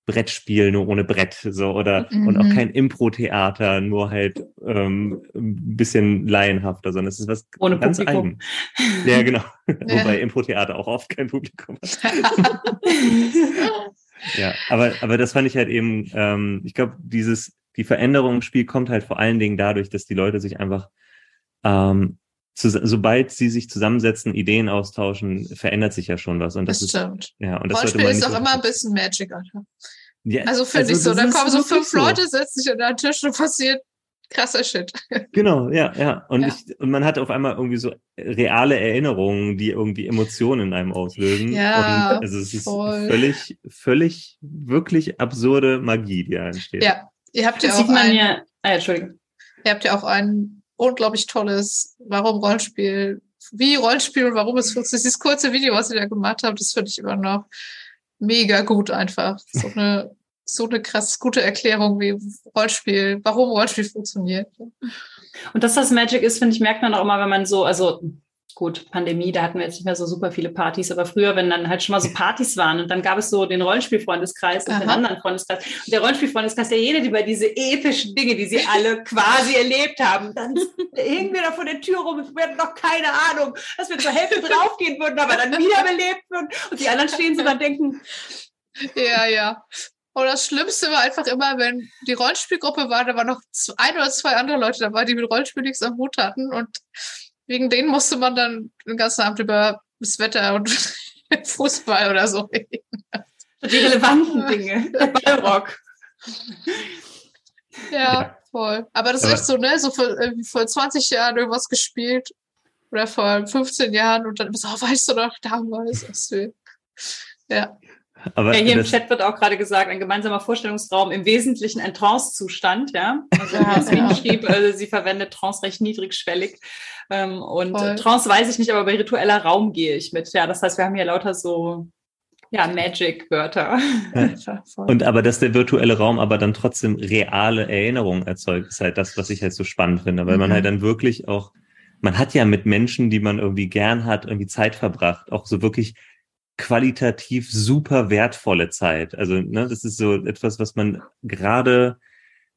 Brettspiel nur ohne Brett, so oder Mhm. und auch kein Impro-Theater, nur halt ähm, ein bisschen laienhafter, sondern es ist was Ohne ganz Publikum. eigen. Ja, genau. <laughs> Wobei Impro-Theater auch oft kein Publikum hat. <laughs> <laughs> Ja, aber, aber das fand ich halt eben, ähm, ich glaube, dieses, die Veränderung im Spiel kommt halt vor allen Dingen dadurch, dass die Leute sich einfach, ähm, zu, sobald sie sich zusammensetzen, Ideen austauschen, verändert sich ja schon was. Und das, Das ist, stimmt. ja, und das Rollenspiel ist auch so- immer ein bisschen Magic, Alter. Ja, Also finde ich so. Dann ist kommen so fünf so. Leute, setzen sich an einen Tisch und passiert krasser Shit. <laughs> Genau, ja, ja. Und, Ja. Ich, und man hat auf einmal irgendwie so reale Erinnerungen, die irgendwie Emotionen in einem auslösen. Ja, und also es ist voll. völlig, völlig, wirklich absurde Magie, die da entsteht. Ja. Ihr habt ja Das auch sieht man ein, ja. Ah, Entschuldigung. ihr habt ja auch ein unglaublich tolles, warum Rollenspiel, wie Rollenspiel und warum es funktioniert. Dieses kurze Video, was ihr da gemacht habt, das finde ich immer noch mega gut einfach. So eine, so eine krass gute Erklärung, wie Rollenspiel, warum Rollenspiel funktioniert. Und dass das Magic ist, finde ich, merkt man auch immer, wenn man so, also gut, Pandemie, da hatten wir jetzt nicht mehr so super viele Partys, aber früher, wenn dann halt schon mal so Partys waren und dann gab es so den Rollenspielfreundeskreis und den Aha. anderen Freundeskreis. Und der Rollenspielfreundeskreis, der redet über diese epischen Dinge, die sie alle quasi erlebt haben. Dann hingen wir da vor der Tür rum, wir hatten noch keine Ahnung, dass wir zur Hälfte draufgehen würden, aber dann wiederbelebt würden. Und die anderen stehen so da und denken, Ja, ja. Und das Schlimmste war einfach immer, wenn die Rollenspielgruppe war, da waren noch ein oder zwei andere Leute dabei, die mit Rollenspiel nichts am Hut hatten. Und wegen denen musste man dann den ganzen Abend über das Wetter und <laughs> Fußball oder so reden. die relevanten Dinge, der Ballrock. Ja, Ja. voll. Aber das ist echt so, ne? So vor, vor 20 Jahren irgendwas gespielt. Oder vor 15 Jahren und dann so, oh, weißt du noch, damals. was wir- Ja. Aber Ja, hier im Chat wird auch gerade gesagt, ein gemeinsamer Vorstellungsraum, im Wesentlichen ein Trance-Zustand, ja. Also Ja, Jasmin ja. schrieb, also sie verwendet Trance recht niedrigschwellig. Ähm, und Voll. Trance weiß ich nicht, aber bei ritueller Raum gehe ich mit. Ja, das heißt, wir haben hier lauter so ja, Magic-Wörter. <laughs> Voll. und aber dass der virtuelle Raum aber dann trotzdem reale Erinnerungen erzeugt, ist halt das, was ich halt so spannend finde, weil man Mhm. halt dann wirklich auch, man hat ja mit Menschen, die man irgendwie gern hat, irgendwie Zeit verbracht, auch so wirklich qualitativ super wertvolle Zeit. Also, ne, das ist so etwas, was man gerade,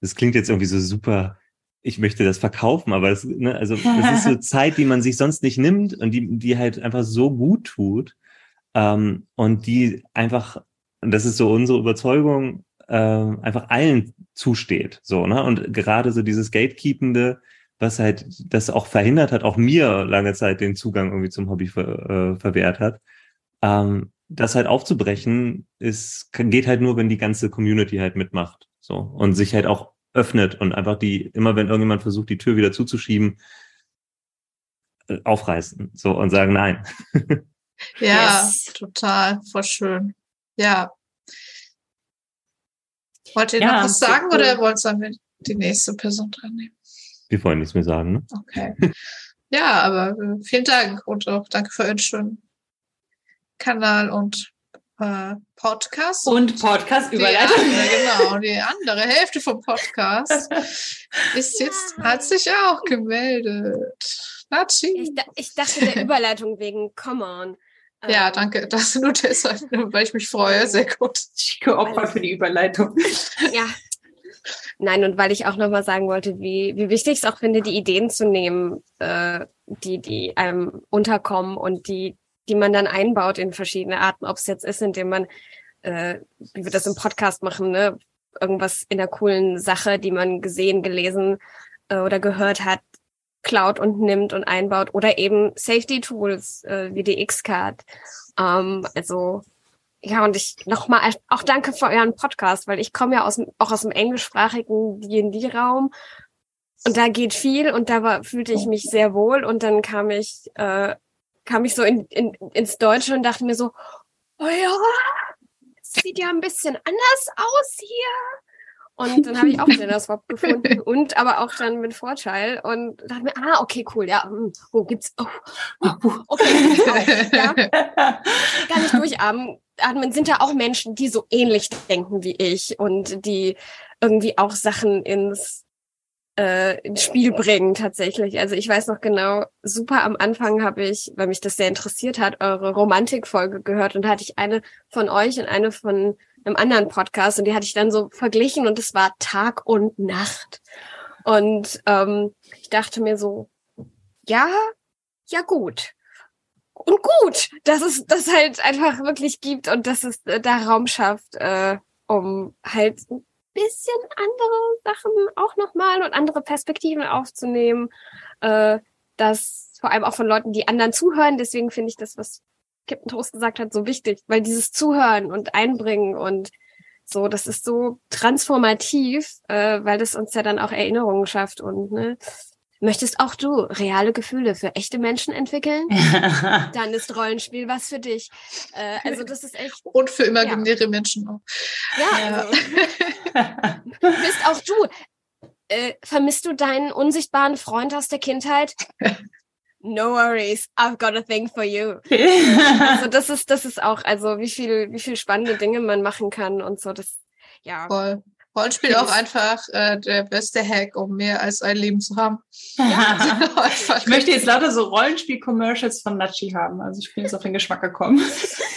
das klingt jetzt irgendwie so super, ich möchte das verkaufen, aber das, ne, also das ist so <laughs> Zeit, die man sich sonst nicht nimmt und die, die halt einfach so gut tut ähm, und die einfach, und das ist so unsere Überzeugung, ähm, einfach allen zusteht. So, ne? Und gerade so dieses Gatekeepende, was halt das auch verhindert hat, auch mir lange Zeit den Zugang irgendwie zum Hobby ver, äh, verwehrt hat. Ähm, das halt aufzubrechen, ist, geht halt nur, wenn die ganze Community halt mitmacht. So. Und sich halt auch öffnet und einfach die, immer wenn irgendjemand versucht, die Tür wieder zuzuschieben, äh, aufreißen. So und sagen, nein. <laughs> Ja, Yes. total, voll schön. Ja. Wollt ihr Ja, noch was sagen cool. oder wollt wir die nächste Person dran nehmen? Wir wollen nichts mehr sagen, ne? Okay. ja, aber äh, vielen Dank und auch danke für euren schönen Kanal und äh, Podcast. Und Podcast-Überleitung. Die andere, genau, die andere Hälfte vom Podcast <laughs> ist jetzt, hat sich auch gemeldet. Ich, ich dachte der Überleitung wegen Come on. Ja, Ähm, danke. Das nur deshalb, weil ich mich freue. Sehr gut. Ich geopfert für die Überleitung. Ja. Nein, und weil ich auch nochmal sagen wollte, wie, wie wichtig ich es auch finde, die Ideen zu nehmen, äh, die, die einem unterkommen und die, die man dann einbaut in verschiedene Arten, ob es jetzt ist, indem man, äh, wie wir das im Podcast machen, ne, irgendwas in der coolen Sache, die man gesehen, gelesen äh, oder gehört hat, klaut und nimmt und einbaut. Oder eben Safety Tools äh, wie die X-Card. Ähm, also ja, und ich nochmal auch danke für euren Podcast, weil ich komme ja aus dem, auch aus dem englischsprachigen D&D-Raum und da geht viel und da war, fühlte ich mich sehr wohl. Und dann kam ich, äh, kam ich so in, in, ins Deutsche und dachte mir so, oh ja, sieht ja ein bisschen anders aus hier. Und dann habe ich auch wieder das Wort gefunden <laughs> und aber auch dann mit Vorteil und dachte mir, ah, okay, cool, ja, hm, wo gibt's, oh, oh, okay, gibt's <laughs> auch, ja, gar nicht durchatmen. sind da auch Menschen, die so ähnlich denken wie ich und die irgendwie auch Sachen ins, äh, ins Spiel bringen tatsächlich. Also ich weiß noch genau, super am Anfang habe ich, weil mich das sehr interessiert hat, eure Romantikfolge gehört und hatte ich eine von euch und eine von einem anderen Podcast und die hatte ich dann so verglichen und es war Tag und Nacht. Und ähm, ich dachte mir so, ja, ja gut und gut, dass es das halt einfach wirklich gibt und dass es äh, da Raum schafft, äh, um halt bisschen andere Sachen auch nochmal und andere Perspektiven aufzunehmen. Äh, das vor allem auch von Leuten, die anderen zuhören. Deswegen finde ich das, was Captain Toast gesagt hat, so wichtig, weil dieses Zuhören und Einbringen und so, das ist so transformativ, äh, weil das uns ja dann auch Erinnerungen schafft und ne, Möchtest auch du reale Gefühle für echte Menschen entwickeln? <laughs> Dann ist Rollenspiel was für dich. Äh, also das ist echt. <laughs> Und für imaginäre ja. Menschen auch. Ja, also, bist auch du. Äh, vermisst du deinen unsichtbaren Freund aus der Kindheit? <laughs> No worries, I've got a thing for you. also das ist, das ist auch, also wie viel, wie viel spannende Dinge man machen kann und so. Das, ja. Voll. Rollenspiel auch einfach äh, der beste Hack, um mehr als ein Leben zu haben. <laughs> Ja. <laughs> ich möchte jetzt lauter so Rollenspiel-Commercials von Nachi haben. Also ich bin jetzt auf den Geschmack gekommen.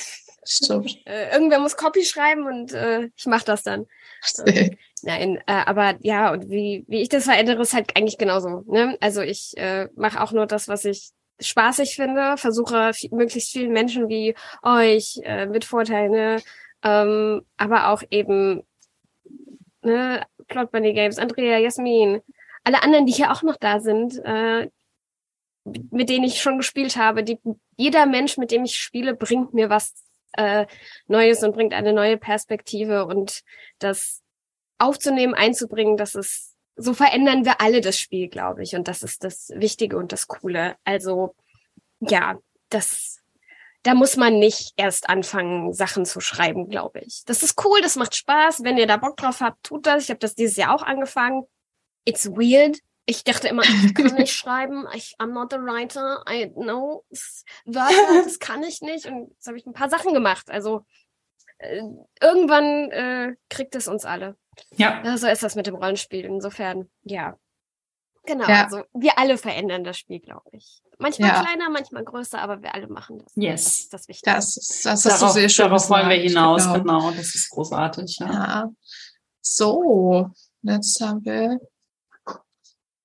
<laughs> Stimmt. Äh, irgendwer muss Copy schreiben und äh, ich mache das dann. Nein, äh, aber ja, und wie, wie ich das verändere, ist halt eigentlich genauso. Ne? Also ich äh, mache auch nur das, was ich spaßig finde, versuche möglichst vielen Menschen wie euch äh, mit Vorteilen, ne? ähm, aber auch eben ne, Plot Bunny Games, Andrea, Jasmin, alle anderen, die hier auch noch da sind, äh, mit denen ich schon gespielt habe, die, jeder Mensch, mit dem ich spiele, bringt mir was äh, Neues und bringt eine neue Perspektive und das aufzunehmen, einzubringen, das ist, so verändern wir alle das Spiel, glaube ich. Und das ist das Wichtige und das Coole. Also, ja, das da muss man nicht erst anfangen, Sachen zu schreiben, glaube ich. Das ist cool, das macht Spaß. Wenn ihr da Bock drauf habt, tut das. Ich habe das dieses Jahr auch angefangen. It's weird. Ich dachte immer, ich kann nicht <laughs> schreiben. Ich, I'm not a writer. I know. Wörter, das kann ich nicht. Und jetzt habe ich ein paar Sachen gemacht. Also äh, irgendwann äh, kriegt es uns alle. Ja. ja. So ist das mit dem Rollenspiel. Insofern, ja. Genau, ja. also wir alle verändern das Spiel, glaube ich. Manchmal ja. kleiner, manchmal größer, aber wir alle machen das. Yes. Das ist das Wichtige. Das, ist, das darauf, sehr schön Darauf wollen wir hinaus, genau. genau. Das ist großartig. Ja. ja. So, jetzt haben wir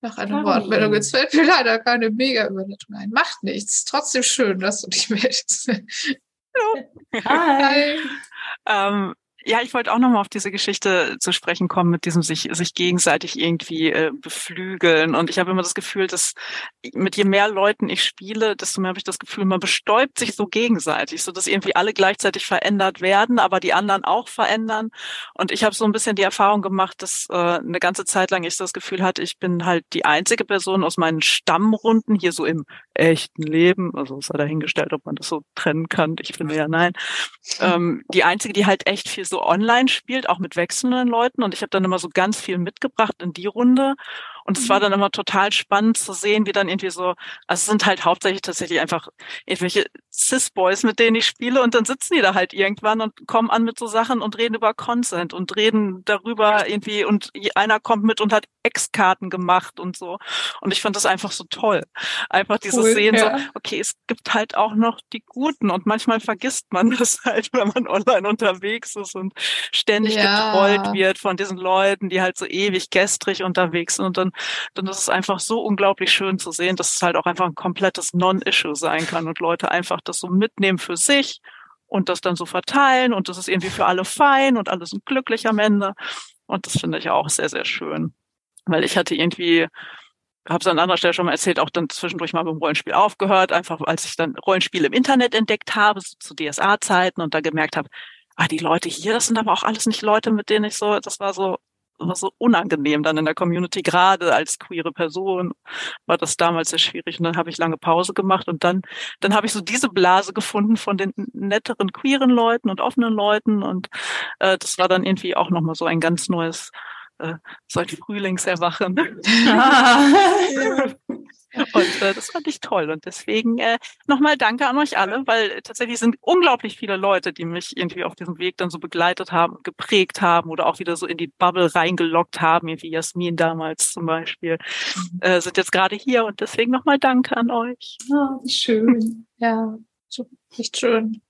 noch eine Caroline. Wortmeldung. Jetzt fällt mir leider keine Mega-Überleitung ein. Macht nichts. Trotzdem schön, dass du dich meldest. Hallo. <laughs> Hi. Hi. Ähm, ja, ich wollte auch nochmal auf diese Geschichte zu sprechen kommen, mit diesem sich, sich gegenseitig irgendwie äh, beflügeln. Und ich habe immer das Gefühl, dass mit je mehr Leuten ich spiele, desto mehr habe ich das Gefühl, man bestäubt sich so gegenseitig, so dass irgendwie alle gleichzeitig verändert werden, aber die anderen auch verändern. Und ich habe so ein bisschen die Erfahrung gemacht, dass äh, eine ganze Zeit lang ich das Gefühl hatte, ich bin halt die einzige Person aus meinen Stammrunden hier so im echten Leben, also es sei dahingestellt, ob man das so trennen kann. Ich finde ja nein. Ähm, die einzige, die halt echt viel so online spielt, auch mit wechselnden Leuten. Und ich habe dann immer so ganz viel mitgebracht in die Runde. Und es war mhm. dann immer total spannend zu sehen, wie dann irgendwie so, also es sind halt hauptsächlich tatsächlich einfach irgendwelche Cis-Boys, mit denen ich spiele und dann sitzen die da halt irgendwann und kommen an mit so Sachen und reden über Consent und reden darüber irgendwie und einer kommt mit und hat Ex-Karten gemacht und so. Und ich fand das einfach so toll. Einfach dieses cool, Sehen ja. so, okay, es gibt halt auch noch die Guten und manchmal vergisst man <laughs> das halt, wenn man online unterwegs ist und ständig ja. getrollt wird von diesen Leuten, die halt so ewig gestrig unterwegs sind und dann dann ist es einfach so unglaublich schön zu sehen, dass es halt auch einfach ein komplettes Non-Issue sein kann und Leute einfach das so mitnehmen für sich und das dann so verteilen und das ist irgendwie für alle fein und alle sind glücklich am Ende. Und das finde ich auch sehr, sehr schön. Weil ich hatte irgendwie, habe es an anderer Stelle schon mal erzählt, auch dann zwischendurch mal dem Rollenspiel aufgehört, einfach als ich dann Rollenspiel im Internet entdeckt habe, so zu DSA-Zeiten und da gemerkt habe, ah, die Leute hier, das sind aber auch alles nicht Leute, mit denen ich so, das war so, war so unangenehm dann in der Community, gerade als queere Person war das damals sehr schwierig. Und dann habe ich lange Pause gemacht und dann, dann habe ich so diese Blase gefunden von den netteren queeren Leuten und offenen Leuten. Und äh, das war dann irgendwie auch nochmal so ein ganz neues äh, so ein Frühlingserwachen. Und äh, das fand ich toll. Und deswegen äh, nochmal danke an euch alle, weil tatsächlich sind unglaublich viele Leute, die mich irgendwie auf diesem Weg dann so begleitet haben, geprägt haben oder auch wieder so in die Bubble reingelockt haben, wie Jasmin damals zum Beispiel, mhm. äh, sind jetzt gerade hier. Und deswegen nochmal danke an euch. Oh, schön. Ja, so echt schön.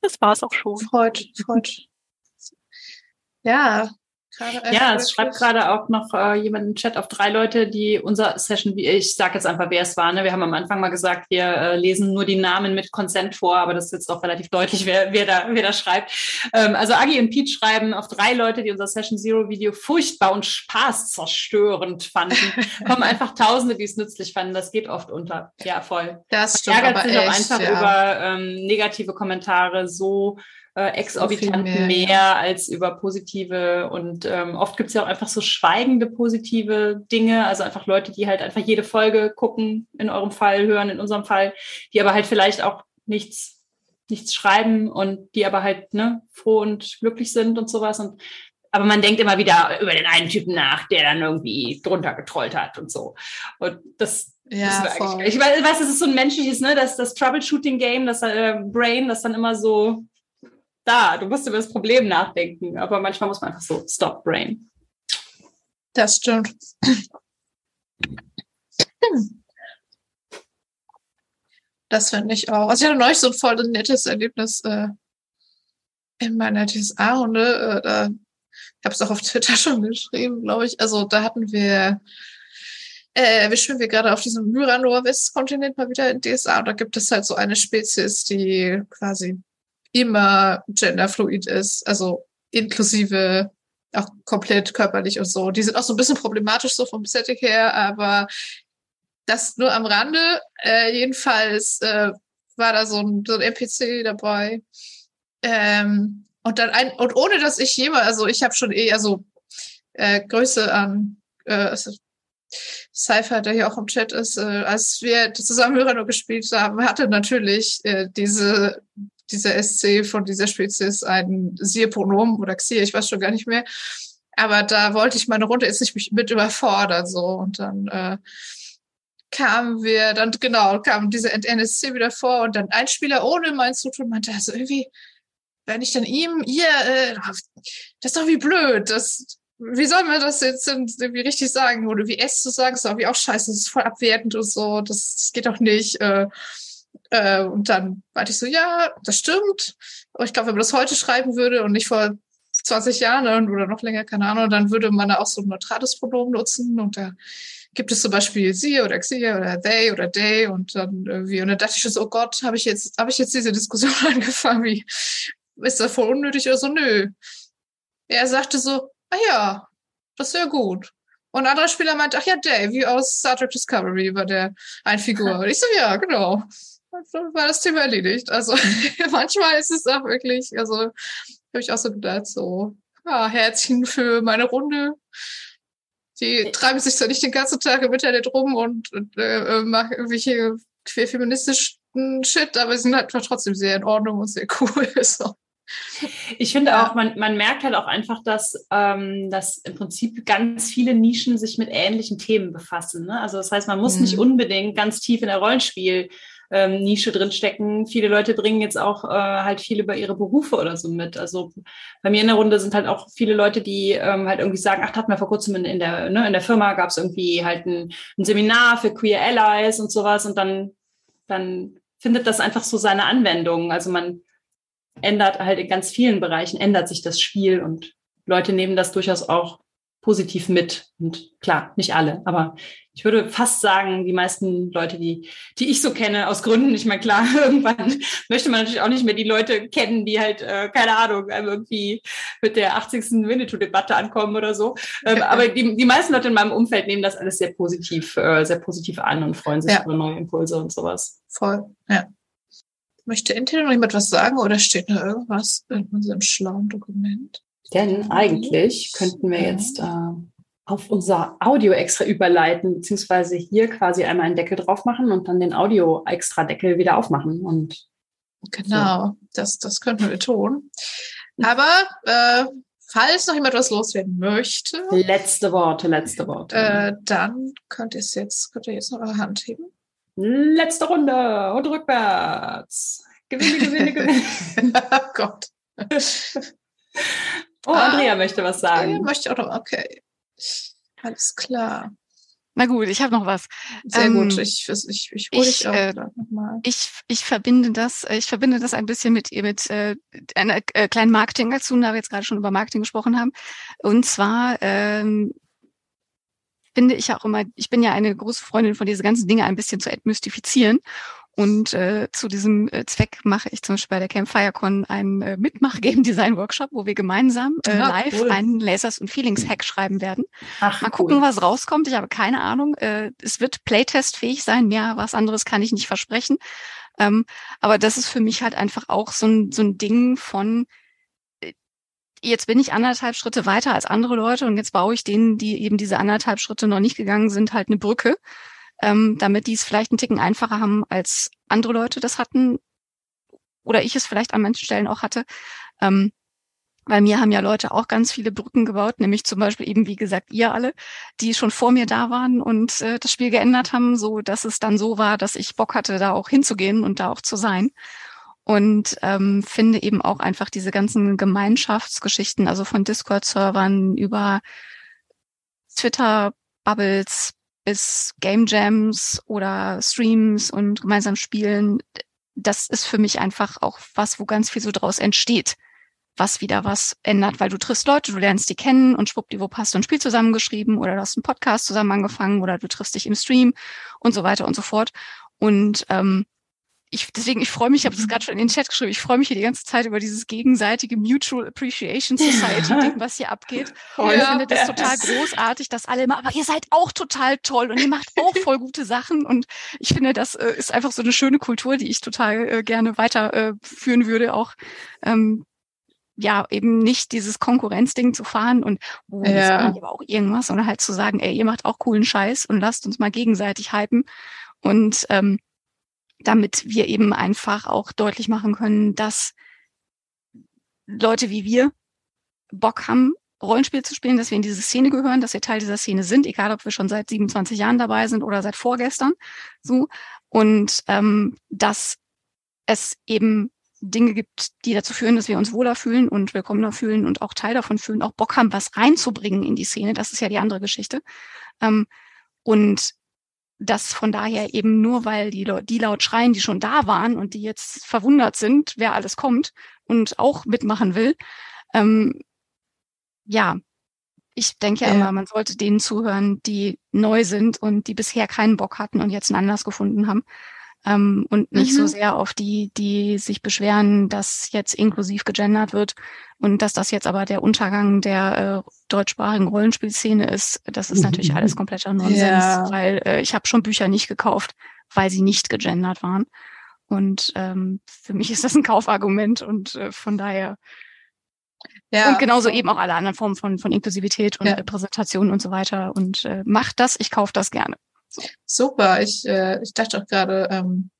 Das war's auch schon. Freut, freut. Ja, ja, es schreibt gerade auch noch äh, jemand im Chat auf drei Leute, die unser Session, wie ich sage jetzt einfach, wer es war. Ne? Wir haben am Anfang mal gesagt, wir äh, lesen nur die Namen mit Consent vor, aber das ist jetzt auch relativ deutlich, wer, wer, da, wer da schreibt. Ähm, also Agi und Pete schreiben auf drei Leute, die unser Session Zero Video furchtbar und spaßzerstörend fanden. <laughs> Kommen einfach Tausende, die es nützlich fanden. Das geht oft unter. Ja, voll. Das stimmt. Ärgert sich echt, auch einfach ja. über ähm, negative Kommentare so äh, exorbitant So mehr, mehr, als über positive. Und ähm, oft gibt es ja auch einfach so schweigende positive Dinge, also einfach Leute, die halt einfach jede Folge gucken, in eurem Fall hören, in unserem Fall, die aber halt vielleicht auch nichts, nichts schreiben und die aber halt ne, froh und glücklich sind und sowas. Und aber man denkt immer wieder über den einen Typen nach, der dann irgendwie drunter getrollt hat und so. Und das Ja, eigentlich. Ich weiß, weiß, es ist so ein menschliches, ne, das, das Troubleshooting-Game, das äh, Brain, das dann immer so da, du musst über das Problem nachdenken, aber manchmal muss man einfach so Stop Brain. Das stimmt. Das finde ich auch. Also ich hatte neulich so ein voll nettes Erlebnis äh, in meiner TSA-Runde. Äh, da, ich habe es auch auf Twitter <laughs> schon geschrieben, glaube ich. Also da hatten wir, äh, wir schwimmen wir gerade auf diesem Myranor-Westkontinent mal wieder in DSA und da gibt es halt so eine Spezies, die quasi immer genderfluid ist, also inklusive auch komplett körperlich und so. Die sind auch so ein bisschen problematisch so vom Setting her, aber das nur am Rande. Äh, jedenfalls äh, war da so ein, so ein NPC dabei. Ähm, und dann ein, und ohne dass ich jemals, also ich habe schon eh, also äh, Grüße an äh, Cypher, der hier auch im Chat ist, äh, als wir zusammen nur gespielt haben, hatte natürlich äh, diese dieser SC von dieser Spezies ein Siehe-Pronomen oder Xia, ich weiß schon gar nicht mehr. Aber da wollte ich meine Runde jetzt nicht mich mit überfordern, so. Und dann äh, kamen wir, dann genau, kam diese NSC wieder vor und dann ein Spieler ohne mein Zutun meinte, also irgendwie, wenn ich dann ihm, ihr, äh, das ist doch wie blöd, das, wie soll man das jetzt irgendwie richtig sagen? Oder wie S zu sagen, ist doch wie auch scheiße, das ist voll abwertend und so, das, das geht doch nicht. Äh, äh, und dann meinte ich so, ja, das stimmt. Aber ich glaube, wenn man das heute schreiben würde und nicht vor 20 Jahren oder noch länger, keine Ahnung, dann würde man da auch so ein neutrales Pronomen nutzen und da gibt es zum Beispiel sie oder xia oder they oder they und dann irgendwie, und dann dachte ich schon so, oh Gott, habe ich jetzt, habe ich jetzt diese Diskussion <laughs> angefangen, wie, ist das voll unnötig oder so? Nö. Er sagte so, ah ja, das wäre gut. Und ein anderer Spieler meinte, ach ja, Dave, wie aus Star Trek Discovery war der ein Figur. Und <laughs> ich so, ja, genau. Dann war das Thema erledigt. Also <laughs> manchmal ist es auch wirklich, also habe ich auch so gedacht, so, ja, Herzchen für meine Runde. Die treiben sich zwar nicht den ganzen Tag im Internet rum und, und äh, machen irgendwelche queerfeministischen Shit, aber sie sind halt trotzdem sehr in Ordnung und sehr cool. <laughs> So. Ich finde Ja. auch, man, man merkt halt auch einfach, dass, ähm, dass im Prinzip ganz viele Nischen sich mit ähnlichen Themen befassen. Ne? Also das heißt, man muss Mhm. nicht unbedingt ganz tief in der Rollenspiel ähm, Nische drinstecken. Viele Leute bringen jetzt auch äh, halt viel über ihre Berufe oder so mit. Also bei mir in der Runde sind halt auch viele Leute, die ähm, halt irgendwie sagen, ach, da hatten wir vor kurzem in, in der, ne, in der Firma gab es irgendwie halt ein, ein Seminar für Queer Allies und sowas und dann, dann findet das einfach so seine Anwendung. Also man ändert halt in ganz vielen Bereichen, ändert sich das Spiel und Leute nehmen das durchaus auch positiv mit. Und klar, nicht alle, aber ich würde fast sagen, die meisten Leute, die, die ich so kenne, aus Gründen, ich meine, klar, <laughs> irgendwann möchte man natürlich auch nicht mehr die Leute kennen, die halt, äh, keine Ahnung, einem irgendwie mit der 80. Winnetou-Debatte ankommen oder so. Ähm, <laughs> aber die, die meisten Leute in meinem Umfeld nehmen das alles sehr positiv, äh, sehr positiv an und freuen sich Ja. über neue Impulse und sowas. Voll, ja. Möchte Intel noch jemand was sagen oder steht noch irgendwas in unserem schlauen Dokument? Denn eigentlich könnten wir jetzt äh, auf unser Audio extra überleiten, beziehungsweise hier quasi einmal einen Deckel drauf machen und dann den Audio extra Deckel wieder aufmachen. Und Genau, das, das könnten wir tun. Aber äh, falls noch jemand was loswerden möchte. Letzte Worte, letzte Worte. Äh, dann könnt ihr jetzt, könnt ihr jetzt noch eure Hand heben. Letzte Runde und rückwärts. Gewinne, gewinne, gewinne. <laughs> oh Gott. <laughs> Oh, Andrea ah, möchte was sagen. Ja, möchte auch noch, okay. Alles klar. Na gut, ich habe noch was. Sehr ähm, gut. Ich, ich, ich hole dich auch äh, nochmal. Ich, ich verbinde das, äh, ich verbinde das ein bisschen mit, mit äh, einer äh, kleinen Marketingaktion, da wir jetzt gerade schon über Marketing gesprochen haben. Und zwar ähm, finde ich auch immer, ich bin ja eine große Freundin von diese ganzen Dinge ein bisschen zu entmystifizieren. Und äh, zu diesem äh, Zweck mache ich zum Beispiel bei der CampfireCon einen äh, Mitmach-Game-Design-Workshop, wo wir gemeinsam äh, ja, live cool. einen Lasers- und Feelings-Hack schreiben werden. Ach, Mal gucken, cool. was rauskommt. Ich habe keine Ahnung. Äh, es wird Playtest-fähig sein. Mehr was anderes kann ich nicht versprechen. Ähm, aber das ist für mich halt einfach auch so ein, so ein Ding von, äh, jetzt bin ich anderthalb Schritte weiter als andere Leute und jetzt baue ich denen, die eben diese anderthalb Schritte noch nicht gegangen sind, halt eine Brücke ähm, damit die es vielleicht einen Ticken einfacher haben, als andere Leute das hatten oder ich es vielleicht an manchen Stellen auch hatte. Ähm, bei mir haben ja Leute auch ganz viele Brücken gebaut, nämlich zum Beispiel eben, wie gesagt, ihr alle, die schon vor mir da waren und äh, das Spiel geändert haben, so dass es dann so war, dass ich Bock hatte, da auch hinzugehen und da auch zu sein. Und ähm, finde eben auch einfach diese ganzen Gemeinschaftsgeschichten, also von Discord-Servern über Twitter-Bubbles, bis Game Jams oder Streams und gemeinsam spielen, das ist für mich einfach auch was, wo ganz viel so draus entsteht, was wieder was ändert, weil du triffst Leute, du lernst die kennen und schwuppdiwupp hast du ein Spiel zusammengeschrieben oder du hast einen Podcast zusammen angefangen oder du triffst dich im Stream und so weiter und so fort. Und ähm, ich, deswegen, ich freue mich, ich habe das gerade schon in den Chat geschrieben, ich freue mich hier die ganze Zeit über dieses gegenseitige Mutual Appreciation Society Ding, was hier abgeht. Und ich finde das total großartig, dass alle immer, aber ihr seid auch total toll und ihr macht auch <laughs> voll gute Sachen. Und ich finde, das äh, ist einfach so eine schöne Kultur, die ich total äh, gerne weiterführen äh, würde, auch ähm, ja, eben nicht dieses Konkurrenzding zu fahren und oh, ja. aber auch irgendwas, sondern halt zu sagen, ey, ihr macht auch coolen Scheiß und lasst uns mal gegenseitig hypen. Und ähm, damit wir eben einfach auch deutlich machen können, dass Leute wie wir Bock haben, Rollenspiel zu spielen, dass wir in diese Szene gehören, dass wir Teil dieser Szene sind, egal ob wir schon seit 27 Jahren dabei sind oder seit vorgestern. So. Und ähm, dass es eben Dinge gibt, die dazu führen, dass wir uns wohler fühlen und willkommener fühlen und auch Teil davon fühlen, auch Bock haben, was reinzubringen in die Szene. Das ist ja die andere Geschichte. Ähm, und dass von daher eben nur weil die, die laut schreien, die schon da waren und die jetzt verwundert sind, wer alles kommt und auch mitmachen will, ähm, ja, ich denke ja. immer, man sollte denen zuhören, die neu sind und die bisher keinen Bock hatten und jetzt einen Anlass gefunden haben ähm, und nicht mhm. so sehr auf die, die sich beschweren, dass jetzt inklusiv gegendert wird und dass das jetzt aber der Untergang der äh, deutschsprachigen Rollenspielszene ist. Das ist natürlich alles <laughs> kompletter Nonsens, ja. weil äh, ich habe schon Bücher nicht gekauft, weil sie nicht gegendert waren. Und ähm, für mich ist das ein Kaufargument und äh, von daher ja. Und genauso eben auch alle anderen Formen von, von Inklusivität und ja. Repräsentation und so weiter. Und äh, macht das, ich kaufe das gerne. Super, ich, äh, ich dachte auch gerade, ähm,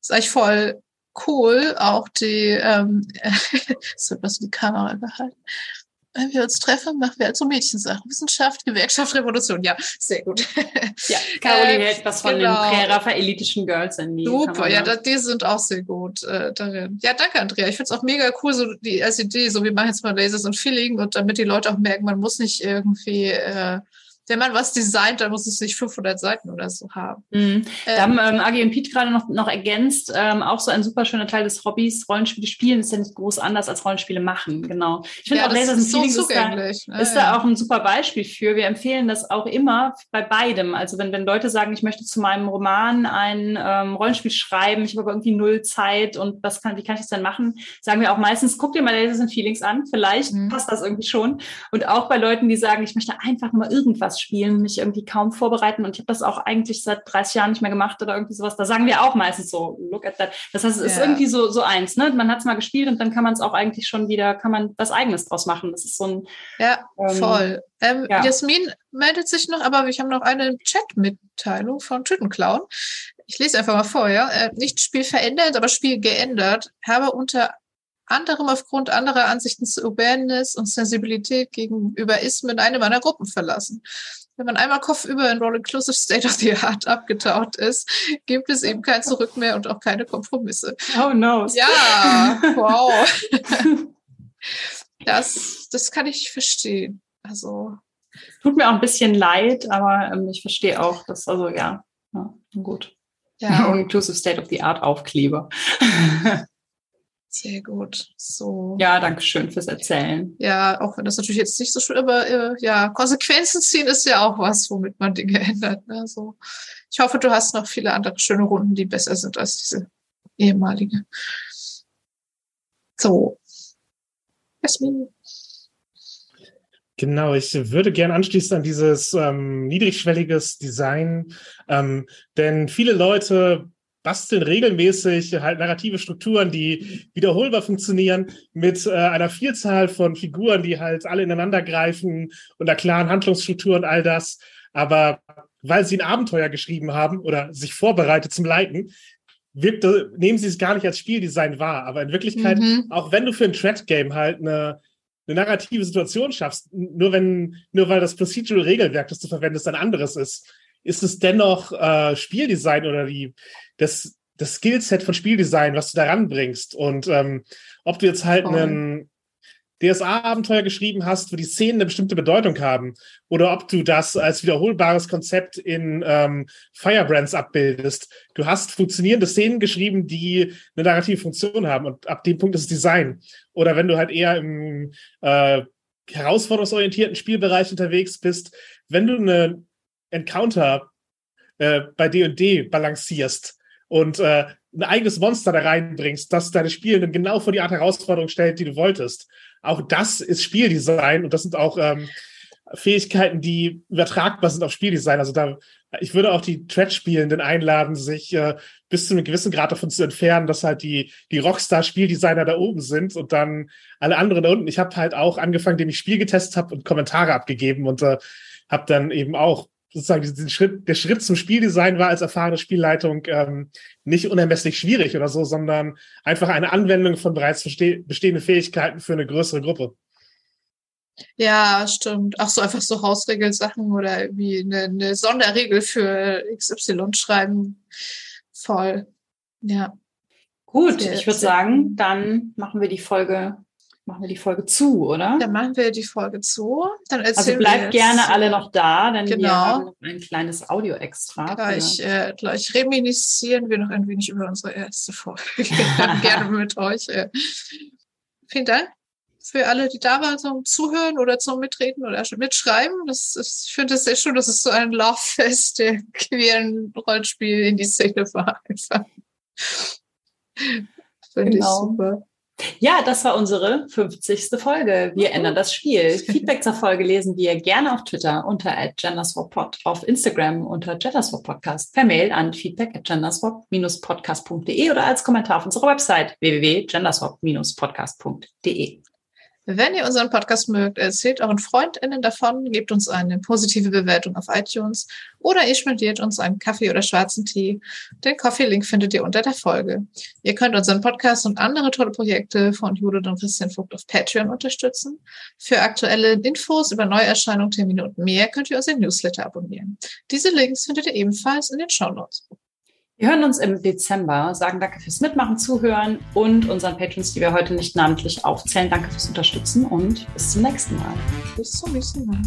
ist eigentlich voll cool, auch die, ähm, <laughs> wird was die Kamera gehalten. Wenn wir uns treffen, machen wir halt so Mädchensachen. Wissenschaft, Gewerkschaft, Revolution. Ja, sehr gut. Ja, <laughs> Caroline äh, hält was von genau. den prä-raphaelitischen Girls in die Super, Kamera. ja, das, die sind auch sehr gut äh, darin. Ja, danke, Andrea. Ich finde es auch mega cool, so die als Idee, so wir machen jetzt mal Lasers und Feeling und damit die Leute auch merken, man muss nicht irgendwie äh, wenn man was designt, dann muss es nicht 500 Seiten oder so haben. Mhm. Ähm, da haben ähm, Agi und Pete gerade noch, noch ergänzt, ähm, auch so ein super schöner Teil des Hobbys, Rollenspiele spielen ist ja nicht groß anders als Rollenspiele machen, genau. Ich finde ja, auch Lasers ist so zugänglich. Ist, da, ist ja. da auch ein super Beispiel für. Wir empfehlen das auch immer bei beidem. Also wenn, wenn Leute sagen, ich möchte zu meinem Roman ein ähm, Rollenspiel schreiben, ich habe aber irgendwie null Zeit und was kann, wie kann ich das denn machen, sagen wir auch meistens, guck dir mal Lasers and Feelings an, vielleicht mhm. passt das irgendwie schon. Und auch bei Leuten, die sagen, ich möchte einfach nur irgendwas spielen, mich irgendwie kaum vorbereiten. Und ich habe das auch eigentlich seit 30 Jahren nicht mehr gemacht oder irgendwie sowas. Da sagen wir auch meistens so, look at that. Das heißt, es ja. ist irgendwie so, so eins, ne? Man hat es mal gespielt und dann kann man es auch eigentlich schon wieder, kann man was Eigenes draus machen. Das ist so ein. Ja, ähm, voll. Ähm, ja. Jasmin meldet sich noch, aber wir haben noch eine Chat-Mitteilung von Tütenclown. Ich lese einfach mal vor, ja. Äh, nicht Spiel verändert, aber Spiel geändert. Habe unter anderem aufgrund anderer Ansichten zu Awareness und Sensibilität gegenüber Ismen eine meiner Gruppen verlassen. Wenn man einmal kopfüber in All-Inclusive State of the Art abgetaucht ist, gibt es eben kein Zurück mehr und auch keine Kompromisse. Oh no. Ja, wow. <laughs> das, das kann ich verstehen. Also. Tut mir auch ein bisschen leid, aber ähm, ich verstehe auch, dass, also ja, ja gut. Ja. <laughs> All-Inclusive State of the Art Aufkleber. <laughs> Sehr gut. So. Ja, danke schön fürs Erzählen. Ja, auch wenn das natürlich jetzt nicht so schön, aber äh, ja, Konsequenzen ziehen ist ja auch was, womit man Dinge <laughs> ändert. Ne? So. Ich hoffe, du hast noch viele andere schöne Runden, die besser sind als diese ehemalige. So. Jasmin. Genau, ich würde gerne anschließen an dieses ähm, niedrigschwelliges Design, ähm, denn viele Leute basteln regelmäßig halt narrative Strukturen, die wiederholbar funktionieren, mit äh, einer Vielzahl von Figuren, die halt alle ineinander greifen, unter klaren Handlungsstrukturen, all das. Aber weil sie ein Abenteuer geschrieben haben oder sich vorbereitet zum Leiten, wirkt, nehmen sie es gar nicht als Spieldesign wahr. Aber in Wirklichkeit, mhm. auch wenn du für ein Thread-Game halt eine, eine narrative Situation schaffst, nur wenn, nur weil das Procedural-Regelwerk, das du verwendest, ein anderes ist, ist es dennoch äh, Spieldesign oder die, das, das Skillset von Spieldesign, was du da ranbringst. Und ähm, ob du jetzt halt oh. einen DSA-Abenteuer geschrieben hast, wo die Szenen eine bestimmte Bedeutung haben, oder ob du das als wiederholbares Konzept in ähm, Firebrands abbildest. Du hast funktionierende Szenen geschrieben, die eine narrative Funktion haben und ab dem Punkt ist es Design. Oder wenn du halt eher im äh, herausforderungsorientierten Spielbereich unterwegs bist, wenn du eine Encounter äh, bei D&D balancierst und äh, ein eigenes Monster da reinbringst, das deine Spielenden genau vor die Art Herausforderung stellt, die du wolltest. Auch das ist Spieldesign und das sind auch ähm, Fähigkeiten, die übertragbar sind auf Spieldesign. Also da, ich würde auch die Thread-Spielenden einladen, sich äh, bis zu einem gewissen Grad davon zu entfernen, dass halt die, die Rockstar-Spieldesigner da oben sind und dann alle anderen da unten. Ich habe halt auch angefangen, indem ich Spiel getestet habe und Kommentare abgegeben und äh, habe dann eben auch sozusagen diesen Schritt, der Schritt zum Spieldesign war als erfahrene Spielleitung ähm, nicht unermesslich schwierig oder so, sondern einfach eine Anwendung von bereits bestehenden Fähigkeiten für eine größere Gruppe. Ja, stimmt. Ach so, einfach so Hausregelsachen oder wie eine, eine Sonderregel für XY schreiben. Voll. Ja. Gut, ich würde sagen, dann machen wir die Folge machen wir die Folge zu, oder? Dann machen wir die Folge zu. Dann also bleibt gerne alle noch da, denn genau. wir haben noch ein kleines Audio-Extra. Gleich, äh, gleich reminiszieren wir noch ein wenig über unsere erste Folge. <laughs> gerne mit euch. Äh. Vielen Dank für alle, die da waren zum Zuhören oder zum Mitreden oder mitschreiben. Das ist, ich finde es sehr schön, dass es so ein Lauffest der queeren Rollenspiel in die Szene war. Finde genau. ich super. Ja, das war unsere 50. Folge. Wir ändern das Spiel. Feedback zur Folge lesen wir gerne auf Twitter unter genderswappod, auf Instagram unter genderswappodcast, per Mail an feedback at genderswap-podcast.de oder als Kommentar auf unserer Website www.genderswap-podcast.de. Wenn ihr unseren Podcast mögt, erzählt euren FreundInnen davon, gebt uns eine positive Bewertung auf iTunes oder ihr spendiert uns einen Kaffee oder schwarzen Tee. Den Coffee-Link findet ihr unter der Folge. Ihr könnt unseren Podcast und andere tolle Projekte von Judith und Christian Vogt auf Patreon unterstützen. Für aktuelle Infos über Neuerscheinungen, Termine und mehr könnt ihr unseren Newsletter abonnieren. Diese Links findet ihr ebenfalls in den Show Notes. Wir hören uns im Dezember, sagen danke fürs Mitmachen, Zuhören und unseren Patrons, die wir heute nicht namentlich aufzählen. Danke fürs Unterstützen und bis zum nächsten Mal. Bis zum nächsten Mal.